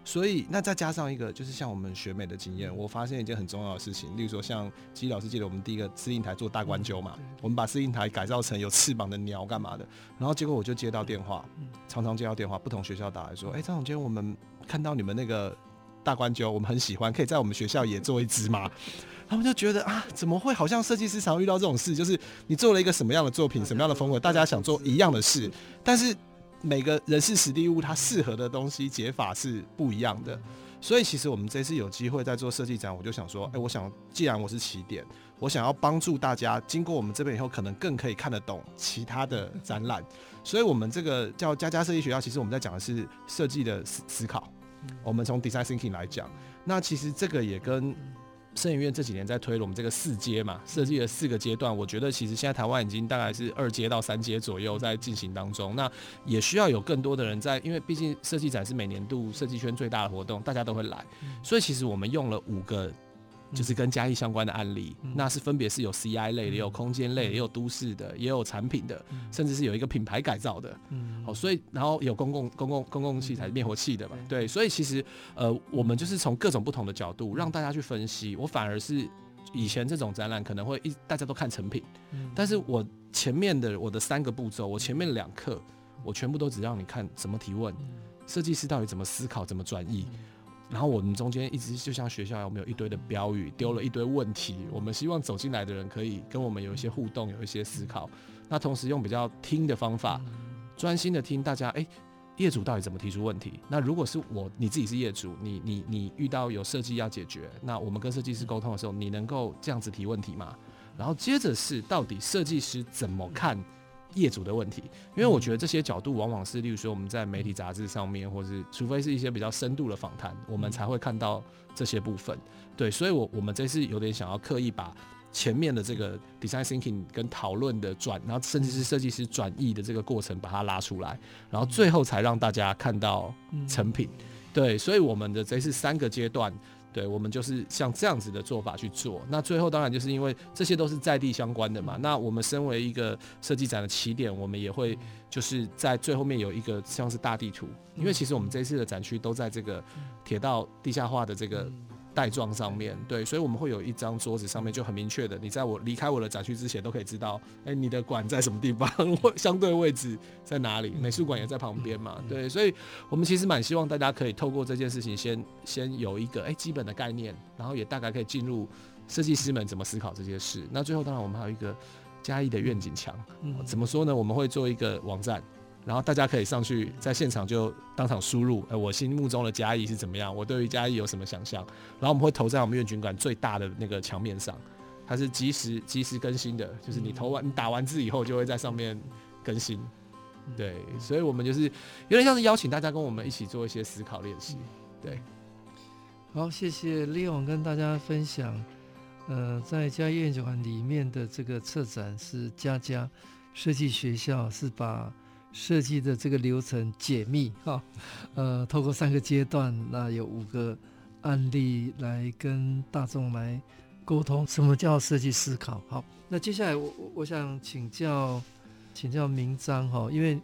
所以，那再加上一个，就是像我们学美的经验，我发现一件很重要的事情，例如说，像基老师记得我们第一个司令台做大关鸠嘛，我们把司令台改造成有翅膀的鸟干嘛的，然后结果我就接到电话，常常接到电话，不同学校打来说，哎、欸，张总监，我们看到你们那个大关鸠，我们很喜欢，可以在我们学校也做一只吗？他们就觉得啊，怎么会？好像设计师常遇到这种事，就是你做了一个什么样的作品，什么样的风格，大家想做一样的事，但是。每个人事史地物，它适合的东西解法是不一样的，所以其实我们这次有机会在做设计展，我就想说，哎，我想既然我是起点，我想要帮助大家，经过我们这边以后，可能更可以看得懂其他的展览，所以我们这个叫佳佳设计学校，其实我们在讲的是设计的思思考，我们从 design thinking 来讲，那其实这个也跟。摄影院这几年在推了我们这个四阶嘛，设计了四个阶段。我觉得其实现在台湾已经大概是二阶到三阶左右在进行当中。那也需要有更多的人在，因为毕竟设计展是每年度设计圈最大的活动，大家都会来。所以其实我们用了五个。就是跟嘉义相关的案例，嗯、那是分别是有 CI 类的，也有空间类的，也有都市的，也有产品的，嗯、甚至是有一个品牌改造的。好、嗯。哦，所以然后有公共公共公共器材灭火器的嘛，对，所以其实呃，我们就是从各种不同的角度让大家去分析。我反而是以前这种展览可能会一大家都看成品，嗯、但是我前面的我的三个步骤，我前面两课我全部都只让你看怎么提问，设计师到底怎么思考，怎么转译。然后我们中间一直就像学校，我们有一堆的标语，丢了一堆问题。我们希望走进来的人可以跟我们有一些互动，有一些思考。那同时用比较听的方法，专心的听大家。哎，业主到底怎么提出问题？那如果是我，你自己是业主，你你你遇到有设计要解决，那我们跟设计师沟通的时候，你能够这样子提问题吗？然后接着是到底设计师怎么看？业主的问题，因为我觉得这些角度往往是，例如说我们在媒体杂志上面，或是除非是一些比较深度的访谈，我们才会看到这些部分。对，所以我我们这次有点想要刻意把前面的这个 design thinking 跟讨论的转，然后甚至是设计师转译的这个过程，把它拉出来，然后最后才让大家看到成品。对，所以我们的这是三个阶段。对，我们就是像这样子的做法去做。那最后当然就是因为这些都是在地相关的嘛。那我们身为一个设计展的起点，我们也会就是在最后面有一个像是大地图，因为其实我们这次的展区都在这个铁道地下化的这个。带状上面对，所以我们会有一张桌子，上面就很明确的，你在我离开我的展区之前都可以知道，哎、欸，你的馆在什么地方，或相对位置在哪里，美术馆也在旁边嘛，对，所以我们其实蛮希望大家可以透过这件事情先先有一个哎、欸、基本的概念，然后也大概可以进入设计师们怎么思考这些事。那最后当然我们还有一个嘉义的愿景墙，怎么说呢？我们会做一个网站。然后大家可以上去，在现场就当场输入，哎，我心目中的嘉义是怎么样？我对于嘉义有什么想象？然后我们会投在我们愿景馆最大的那个墙面上，它是即时即时更新的，就是你投完你打完字以后就会在上面更新。对，所以我们就是有点像是邀请大家跟我们一起做一些思考练习。对，好，谢谢 Leon 跟大家分享，呃，在嘉义愿景馆里面的这个策展是佳佳设计学校，是把。设计的这个流程解密哈，呃，透过三个阶段，那有五个案例来跟大众来沟通，什么叫设计思考？好，那接下来我我想请教请教明章哈，因为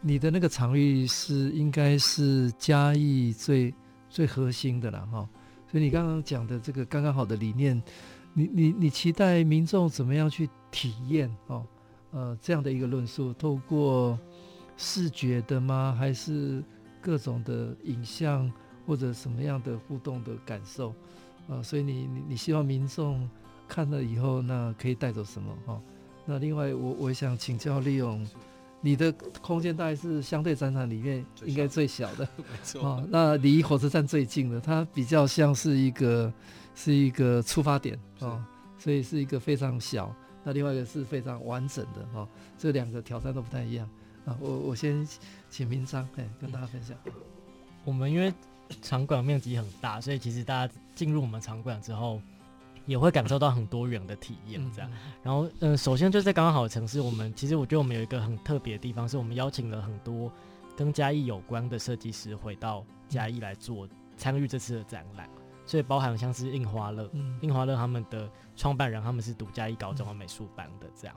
你的那个场域是应该是嘉义最最核心的了哈，所以你刚刚讲的这个刚刚好的理念，你你你期待民众怎么样去体验哦？呃，这样的一个论述，透过。视觉的吗？还是各种的影像或者什么样的互动的感受？啊、呃，所以你你你希望民众看了以后，那可以带走什么？哈、哦，那另外我我想请教利用你的空间，大概是相对展场里面应该最小的，没错。哦，那离火车站最近的，它比较像是一个是一个出发点啊、哦，所以是一个非常小。那另外一个是非常完整的哈、哦，这两个挑战都不太一样。啊，我我先请明章哎，跟大家分享。我们因为场馆面积很大，所以其实大家进入我们场馆之后，也会感受到很多元的体验这样。然后，嗯，首先就是在刚刚好的城市，我们其实我觉得我们有一个很特别的地方，是我们邀请了很多跟嘉义有关的设计师回到嘉义来做参与这次的展览。所以包含像是印花乐，印花乐他们的创办人他们是读嘉义高中的美术班的这样。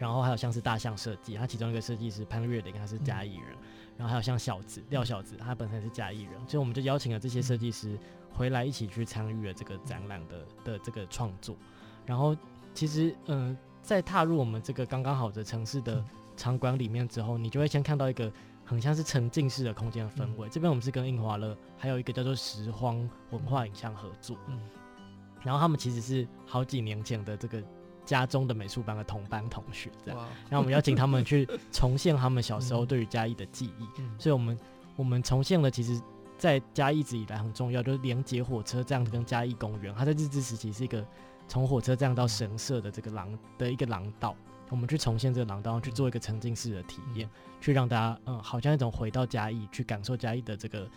然后还有像是大象设计，他其中一个设计师潘月玲，他是嘉义人。然后还有像小子廖小子，他本身是嘉义人，所以我们就邀请了这些设计师回来一起去参与了这个展览的的这个创作。然后其实嗯、呃，在踏入我们这个刚刚好的城市的场馆里面之后，你就会先看到一个很像是沉浸式的空间的氛围。这边我们是跟印华乐还有一个叫做拾荒文化影像合作，嗯然后他们其实是好几年前的这个。家中的美术班的同班同学，这样，然后我们邀请他们去重现他们小时候 对于嘉义的记忆，所以我们我们重现了，其实，在嘉义一直以来很重要，就是连接火车站跟嘉义公园，它在日治时期是一个从火车站到神社的这个廊的一个廊道，我们去重现这个廊道，去做一个沉浸式的体验，去让大家嗯，好像一种回到嘉义去感受嘉义的这个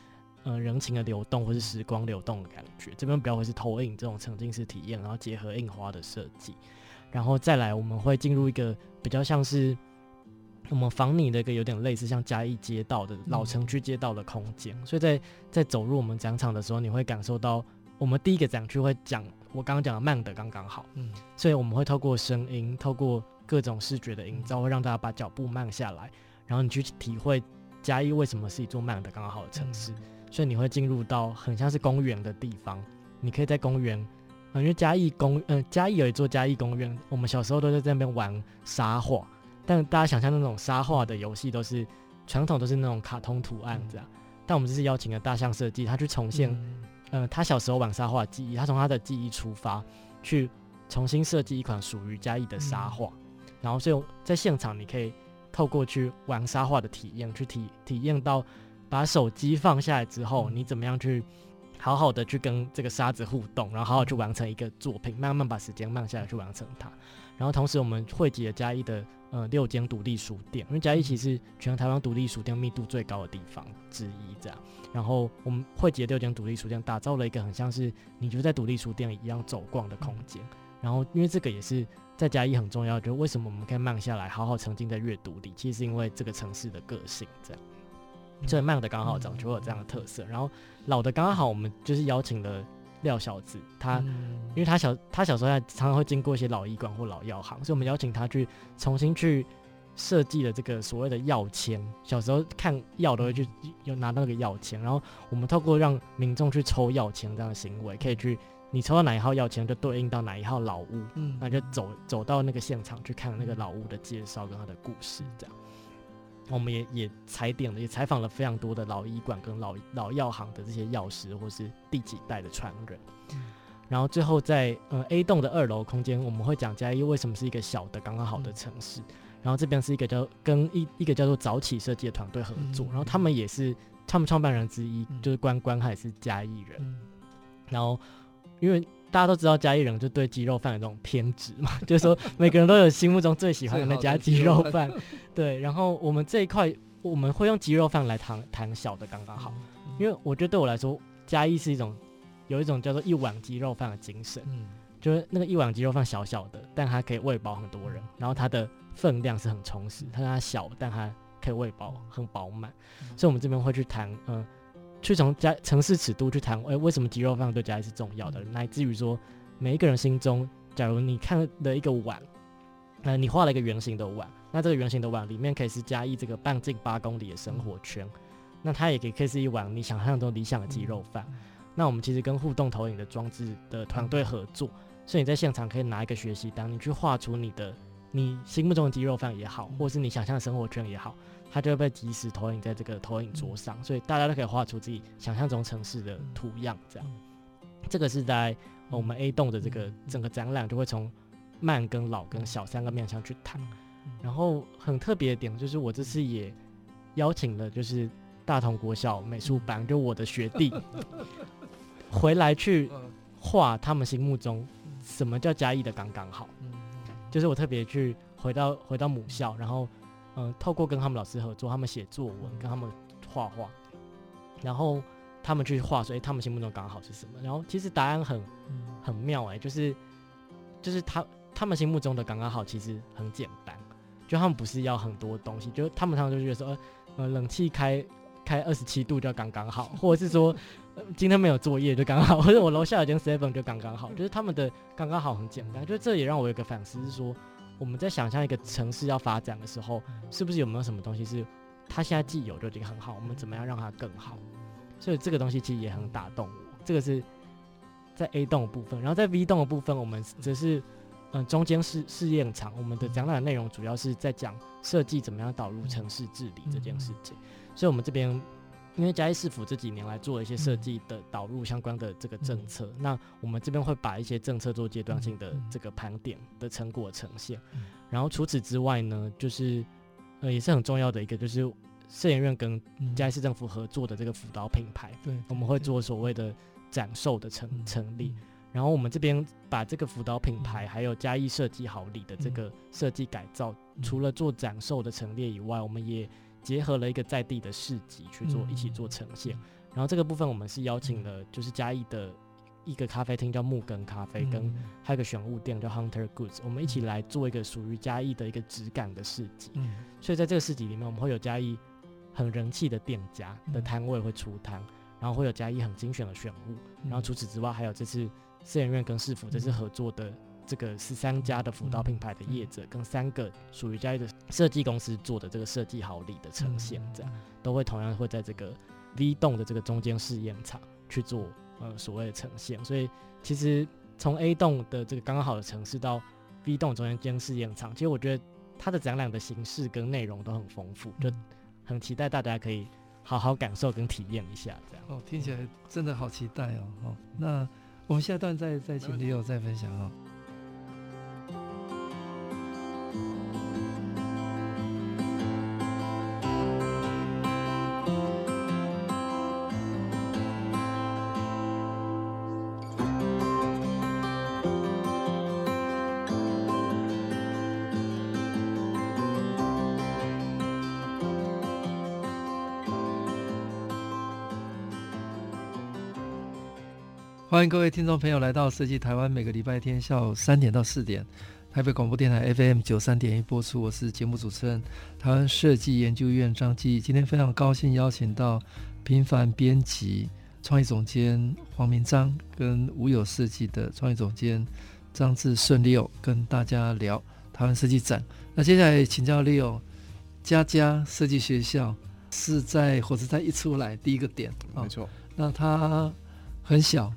嗯人情的流动或是时光流动的感觉。这边比较会是投影这种沉浸式体验，然后结合印花的设计。然后再来，我们会进入一个比较像是我们仿拟的一个有点类似像嘉义街道的老城区街道的空间，所以在在走入我们展场的时候，你会感受到我们第一个展区会讲我刚刚讲的慢的刚刚好，嗯，所以我们会透过声音，透过各种视觉的营造，会让大家把脚步慢下来，然后你去体会嘉义为什么是一座慢的刚刚好的城市，所以你会进入到很像是公园的地方，你可以在公园。因为嘉义公，嗯、呃，嘉义有一座嘉义公园，我们小时候都在那边玩沙画，但大家想象那种沙画的游戏都是传统，都是那种卡通图案这样。但我们这次邀请了大象设计，他去重现，呃，他小时候玩沙画的记忆，他从他的记忆出发，去重新设计一款属于嘉义的沙画。然后，所以在现场你可以透过去玩沙画的体验，去体体验到把手机放下来之后，你怎么样去。好好的去跟这个沙子互动，然后好好去完成一个作品，慢慢把时间慢下来去完成它。然后同时我们汇集了嘉义的呃六间独立书店，因为嘉义其实全台湾独立书店密度最高的地方之一，这样。然后我们汇集了六间独立书店，打造了一个很像是你就在独立书店一样走逛的空间。然后因为这个也是在嘉义很重要，就是为什么我们可以慢下来，好好沉浸在阅读里，其实是因为这个城市的个性这样。所以慢的刚好，讲就会有这样的特色。然后老的刚刚好，我们就是邀请了廖小子，他、嗯、因为他小他小时候他常常会经过一些老医馆或老药行，所以我们邀请他去重新去设计了这个所谓的药签。小时候看药都会去有拿到那个药签，然后我们透过让民众去抽药签这样的行为，可以去。你抽到哪一号药签，就对应到哪一号老屋，嗯，那就走走到那个现场去看那个老屋的介绍跟他的故事，这样。我们也也踩点了，也采访了非常多的老医馆跟老老药行的这些药师或是第几代的传人。嗯、然后最后在呃 A 栋的二楼空间，我们会讲嘉义为什么是一个小的刚刚好的城市。嗯、然后这边是一个叫跟一一个叫做早起设计的团队合作，嗯、然后他们也是他们创办人之一，嗯、就是关关海是嘉义人，嗯、然后。因为大家都知道嘉义人就对鸡肉饭有这种偏执嘛，就是说每个人都有心目中最喜欢的那家鸡肉饭，对。然后我们这一块我们会用鸡肉饭来谈谈小的刚刚好，因为我觉得对我来说，嘉义是一种有一种叫做一碗鸡肉饭的精神，就是那个一碗鸡肉饭小小的，但它可以喂饱很多人，然后它的分量是很充实，它它小，但它可以喂饱很饱满，所以我们这边会去谈，嗯。去从家城市尺度去谈，哎、欸，为什么鸡肉饭对家里是重要的？乃至于说，每一个人心中，假如你看了一个碗，呃，你画了一个圆形的碗，那这个圆形的碗里面可以是嘉义这个半径八公里的生活圈，那它也可以可以是一碗你想象中理想的鸡肉饭。那我们其实跟互动投影的装置的团队合作，所以你在现场可以拿一个学习单，你去画出你的你心目中的鸡肉饭也好，或是你想象的生活圈也好。它就会被及时投影在这个投影桌上，所以大家都可以画出自己想象中城市的图样。这样，这个是在我们 A 栋的这个整个展览，就会从慢跟老跟小三个面向去谈。然后很特别的点就是，我这次也邀请了就是大同国小美术班，就我的学弟 回来去画他们心目中什么叫嘉义的刚刚好。就是我特别去回到回到母校，然后。嗯，透过跟他们老师合作，他们写作文，跟他们画画，然后他们去画，所以他们心目中刚好是什么？然后其实答案很很妙哎、欸，就是就是他他们心目中的刚刚好其实很简单，就他们不是要很多东西，就他们常常就觉得说，呃，冷气开开二十七度就刚刚好，或者是说、呃、今天没有作业就刚刚好，或者我楼下有间 seven 就刚刚好，就是他们的刚刚好很简单，就这也让我有一个反思是说。我们在想象一个城市要发展的时候，是不是有没有什么东西是它现在既有就已经很好？我们怎么样让它更好？所以这个东西其实也很打动我。这个是在 A 栋的部分，然后在 V 栋的部分，我们则是嗯、呃、中间试试验场。我们的展览内容主要是在讲设计怎么样导入城市治理这件事情。所以，我们这边。因为嘉义市府这几年来做了一些设计的导入相关的这个政策，嗯、那我们这边会把一些政策做阶段性的这个盘点的成果呈现。嗯、然后除此之外呢，就是呃也是很重要的一个，就是摄影院跟嘉义市政府合作的这个辅导品牌，对、嗯，我们会做所谓的展售的成成立。嗯、然后我们这边把这个辅导品牌还有嘉义设计好礼的这个设计改造，嗯、除了做展售的陈列以外，我们也结合了一个在地的市集去做，一起做呈现。然后这个部分我们是邀请了，就是嘉义的一个咖啡厅叫木根咖啡，跟还有一个选物店叫 Hunter Goods，我们一起来做一个属于嘉义的一个质感的市集。所以在这个市集里面，我们会有嘉义很人气的店家的摊位会出摊，然后会有嘉义很精选的选物，然后除此之外，还有这次社研院跟市府这次合作的。这个十三家的辅导品牌的业者，跟三个属于嘉义的设计公司做的这个设计好礼的呈现，这样都会同样会在这个 V 栋的这个中间试验场去做呃所谓的呈现。所以其实从 A 栋的这个刚刚好的城市到 V 栋中间试验场，其实我觉得它的展览的形式跟内容都很丰富，就很期待大家可以好好感受跟体验一下这样。哦，听起来真的好期待哦。哦，那我们下段再再请 Leo 再分享哦。欢迎各位听众朋友来到设计台湾，每个礼拜天下午三点到四点，台北广播电台 FM 九三点一播出。我是节目主持人台湾设计研究院张继。今天非常高兴邀请到平凡编辑创意总监黄明章跟无有设计的创意总监张志顺 Leo 跟大家聊台湾设计展。那接下来请教 Leo，佳佳设计学校是在火车站一出来第一个点，没错。那它很小，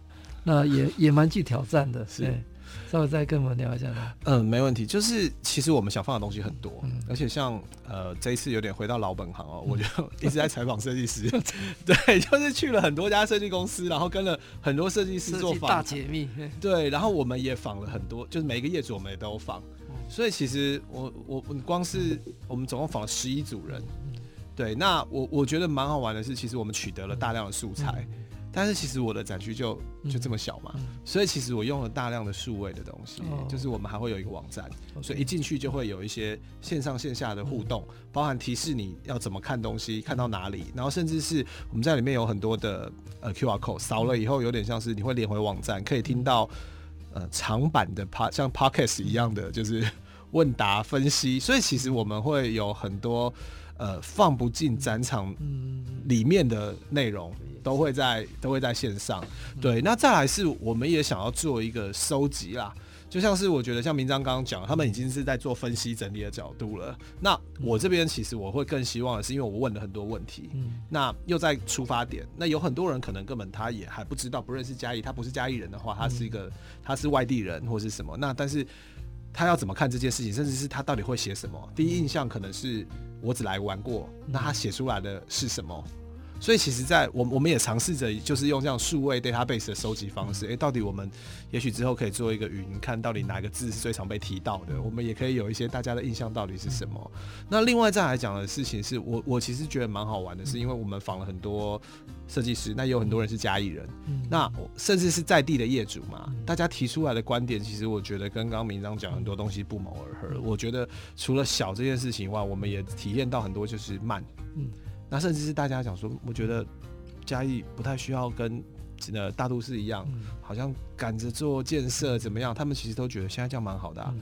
那也也蛮具挑战的，是。对稍微再跟我们聊一下吧？嗯，没问题。就是其实我们想放的东西很多，嗯、而且像呃这一次有点回到老本行哦，嗯、我就 一直在采访设计师，对，就是去了很多家设计公司，然后跟了很多设计师做访大解密，对，然后我们也访了很多，就是每一个业主我们也都有访，嗯、所以其实我我光是我们总共访了十一组人，嗯、对，那我我觉得蛮好玩的是，其实我们取得了大量的素材。嗯但是其实我的展区就就这么小嘛，所以其实我用了大量的数位的东西，哦、就是我们还会有一个网站，哦、所以一进去就会有一些线上线下的互动，嗯、包含提示你要怎么看东西，看到哪里，然后甚至是我们在里面有很多的呃 QR code，扫了以后有点像是你会连回网站，可以听到呃长版的 Pod 像 Podcast 一样的就是问答分析，所以其实我们会有很多呃放不进展场里面的内容。都会在都会在线上，对。那再来是，我们也想要做一个收集啦，就像是我觉得像明章刚刚讲，他们已经是在做分析整理的角度了。那我这边其实我会更希望的是，因为我问了很多问题，那又在出发点，那有很多人可能根本他也还不知道，不认识嘉义，他不是嘉义人的话，他是一个他是外地人或是什么，那但是他要怎么看这件事情，甚至是他到底会写什么？第一印象可能是我只来玩过，那他写出来的是什么？所以其实，在我我们也尝试着，就是用这样数位 database 的收集方式，诶、欸，到底我们也许之后可以做一个云，看到底哪个字是最常被提到的，我们也可以有一些大家的印象到底是什么。那另外再来讲的事情是，我我其实觉得蛮好玩的，是因为我们访了很多设计师，那也有很多人是嘉义人，那甚至是在地的业主嘛，大家提出来的观点，其实我觉得跟刚刚明章讲很多东西不谋而合。我觉得除了小这件事情以外，我们也体验到很多就是慢，嗯。那甚至是大家讲说，我觉得嘉义不太需要跟呃大都市一样，好像赶着做建设怎么样？他们其实都觉得现在这样蛮好的啊，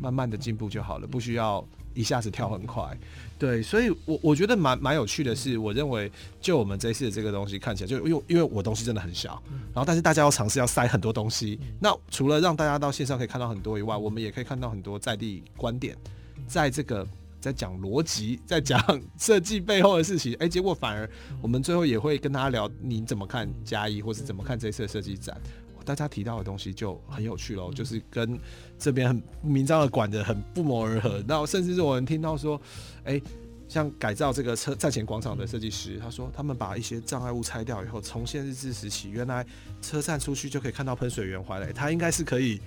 慢慢的进步就好了，不需要一下子跳很快。对，所以我我觉得蛮蛮有趣的是，我认为就我们这一次的这个东西看起来，就因为因为我东西真的很小，然后但是大家要尝试要塞很多东西。那除了让大家到线上可以看到很多以外，我们也可以看到很多在地观点，在这个。在讲逻辑，在讲设计背后的事情，哎、欸，结果反而我们最后也会跟他聊，你怎么看嘉义，或是怎么看这次的设计展？大家提到的东西就很有趣喽，就是跟这边很明章的管的很不谋而合。那甚至是我们听到说，哎、欸，像改造这个车站前广场的设计师，他说他们把一些障碍物拆掉以后，从现日治时起，原来车站出去就可以看到喷水圆环了，他应该是可以。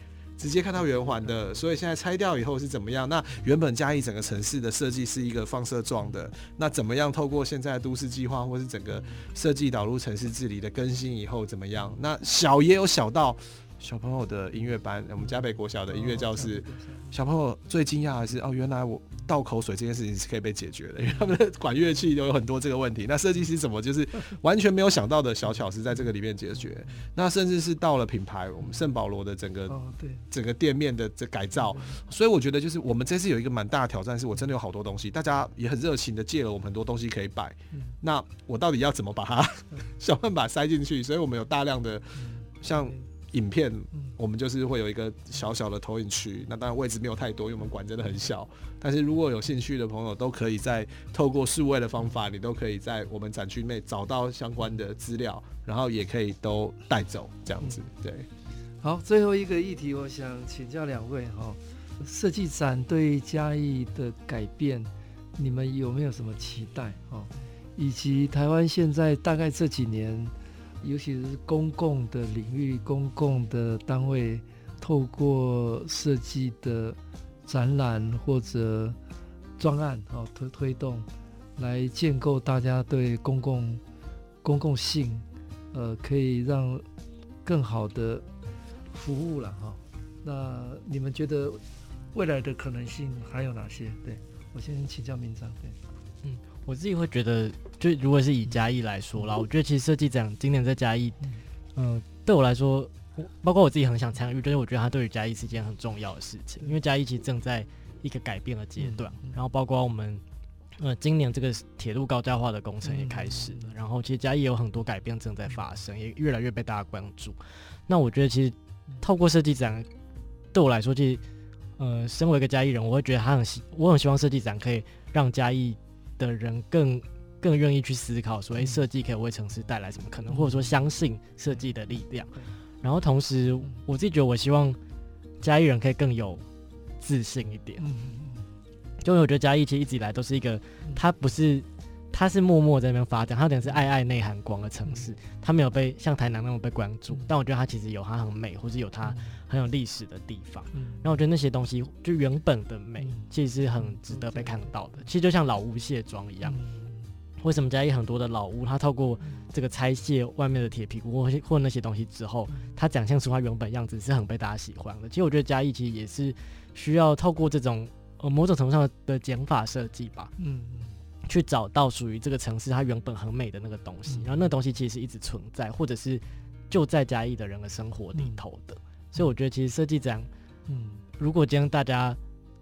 直接看到圆环的，所以现在拆掉以后是怎么样？那原本嘉义整个城市的设计是一个放射状的，那怎么样透过现在的都市计划或是整个设计导入城市治理的更新以后怎么样？那小也有小到小朋友的音乐班，我们嘉北国小的音乐教室，小朋友最惊讶的是哦，原来我。倒口水这件事情是可以被解决的，因 为他们的管乐器都有很多这个问题。那设计师怎么就是完全没有想到的小巧思在这个里面解决？那甚至是到了品牌，我们圣保罗的整个整个店面的这改造，所以我觉得就是我们这次有一个蛮大的挑战，是我真的有好多东西，大家也很热情的借了我们很多东西可以摆。那我到底要怎么把它 想办法塞进去？所以我们有大量的像。影片，我们就是会有一个小小的投影区，那当然位置没有太多，因为我们馆真的很小。但是如果有兴趣的朋友，都可以在透过数位的方法，你都可以在我们展区内找到相关的资料，然后也可以都带走这样子。对，好，最后一个议题，我想请教两位哈，设计展对嘉义的改变，你们有没有什么期待？哈，以及台湾现在大概这几年。尤其是公共的领域、公共的单位，透过设计的展览或者专案，哦推推动，来建构大家对公共公共性，呃，可以让更好的服务了哈。那你们觉得未来的可能性还有哪些？对，我先请教明章。对，嗯。我自己会觉得，就如果是以嘉义来说啦，我觉得其实设计展今年在嘉义，嗯、呃，对我来说，包括我自己很想参与，就是我觉得它对于嘉义是一件很重要的事情，因为嘉义其实正在一个改变的阶段，然后包括我们，呃，今年这个铁路高架化的工程也开始了，嗯、然后其实嘉义有很多改变正在发生，也越来越被大家关注。那我觉得其实透过设计展，对我来说，其实呃，身为一个嘉义人，我会觉得他很希，我很希望设计展可以让嘉义的人更更愿意去思考，所谓设计可以为城市带来什么可能，或者说相信设计的力量。然后同时，我自己觉得，我希望嘉义人可以更有自信一点。就因为我觉得嘉义其实一直以来都是一个，它不是，它是默默在那边发展，它有点是爱爱内涵光的城市，它没有被像台南那么被关注，但我觉得它其实有它很美，或是有它很有历史的地方。然后我觉得那些东西就原本的美，其实是很值得被看到的。其实就像老屋卸妆一样，为什么嘉义很多的老屋，它透过这个拆卸外面的铁皮屋或或那些东西之后，它展现出它原本样子是很被大家喜欢的。其实我觉得嘉义其实也是需要透过这种。呃，某种程度上的减法设计吧，嗯，去找到属于这个城市它原本很美的那个东西，嗯、然后那个东西其实是一直存在，或者是就在嘉义的人的生活里头的。嗯、所以我觉得其实设计展，嗯，如果今天大家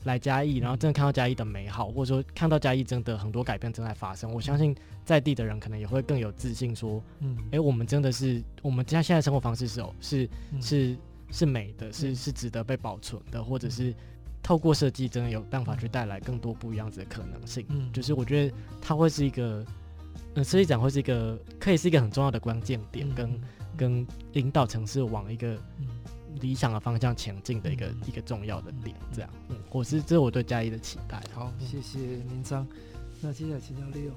来嘉义，然后真的看到嘉义的美好，或者说看到嘉义真的很多改变正在发生，我相信在地的人可能也会更有自信，说，嗯，哎、欸，我们真的是我们家现在生活方式是哦，是是是美的，是是值得被保存的，或者是。透过设计，真的有办法去带来更多不一样子的可能性。嗯，就是我觉得它会是一个，呃，设计展会是一个，可以是一个很重要的关键点，跟、嗯、跟引导城市往一个理想的方向前进的一个、嗯、一个重要的点。这样，嗯，我是这是我对嘉义的期待。好，谢谢明章。那接下来请教 Leo。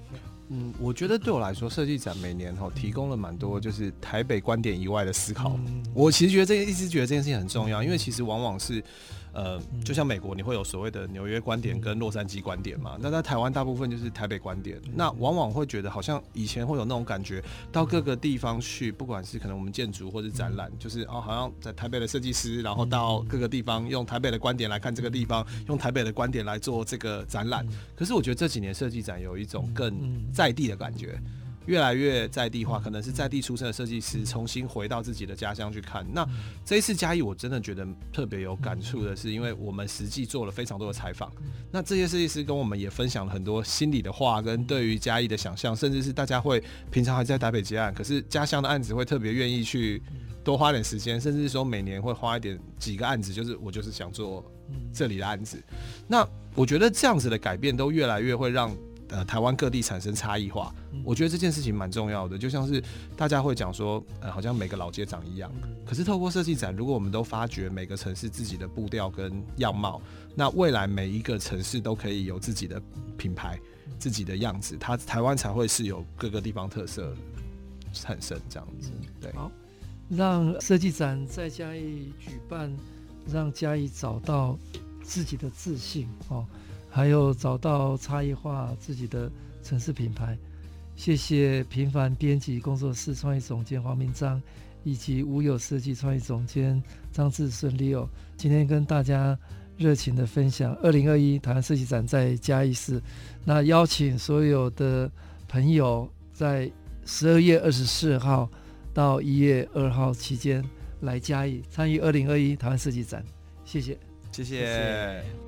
嗯，我觉得对我来说，设计展每年哈提供了蛮多就是台北观点以外的思考。嗯、我其实觉得这一直觉得这件事情很重要，因为其实往往是。呃，就像美国，你会有所谓的纽约观点跟洛杉矶观点嘛？那在台湾，大部分就是台北观点。那往往会觉得，好像以前会有那种感觉，到各个地方去，不管是可能我们建筑或者展览，就是哦，好像在台北的设计师，然后到各个地方用台北的观点来看这个地方，用台北的观点来做这个展览。可是我觉得这几年设计展有一种更在地的感觉。越来越在地化，可能是在地出生的设计师重新回到自己的家乡去看。那这一次嘉义，我真的觉得特别有感触的是，因为我们实际做了非常多的采访。那这些设计师跟我们也分享了很多心里的话，跟对于嘉义的想象，甚至是大家会平常还在台北接案，可是家乡的案子会特别愿意去多花点时间，甚至说每年会花一点几个案子，就是我就是想做这里的案子。那我觉得这样子的改变都越来越会让。呃，台湾各地产生差异化，嗯、我觉得这件事情蛮重要的。就像是大家会讲说，呃，好像每个老街长一样。嗯、可是透过设计展，如果我们都发掘每个城市自己的步调跟样貌，那未来每一个城市都可以有自己的品牌、嗯、自己的样子，它台湾才会是有各个地方特色产生这样子。对，好，让设计展在嘉义举办，让嘉义找到自己的自信哦。还有找到差异化自己的城市品牌，谢谢平凡编辑工作室创意总监黄明章，以及无有设计创意总监张志顺 Leo，今天跟大家热情的分享二零二一台湾设计展在嘉义市，那邀请所有的朋友在十二月二十四号到一月二号期间来嘉义参与二零二一台湾设计展，谢谢，谢谢。谢谢。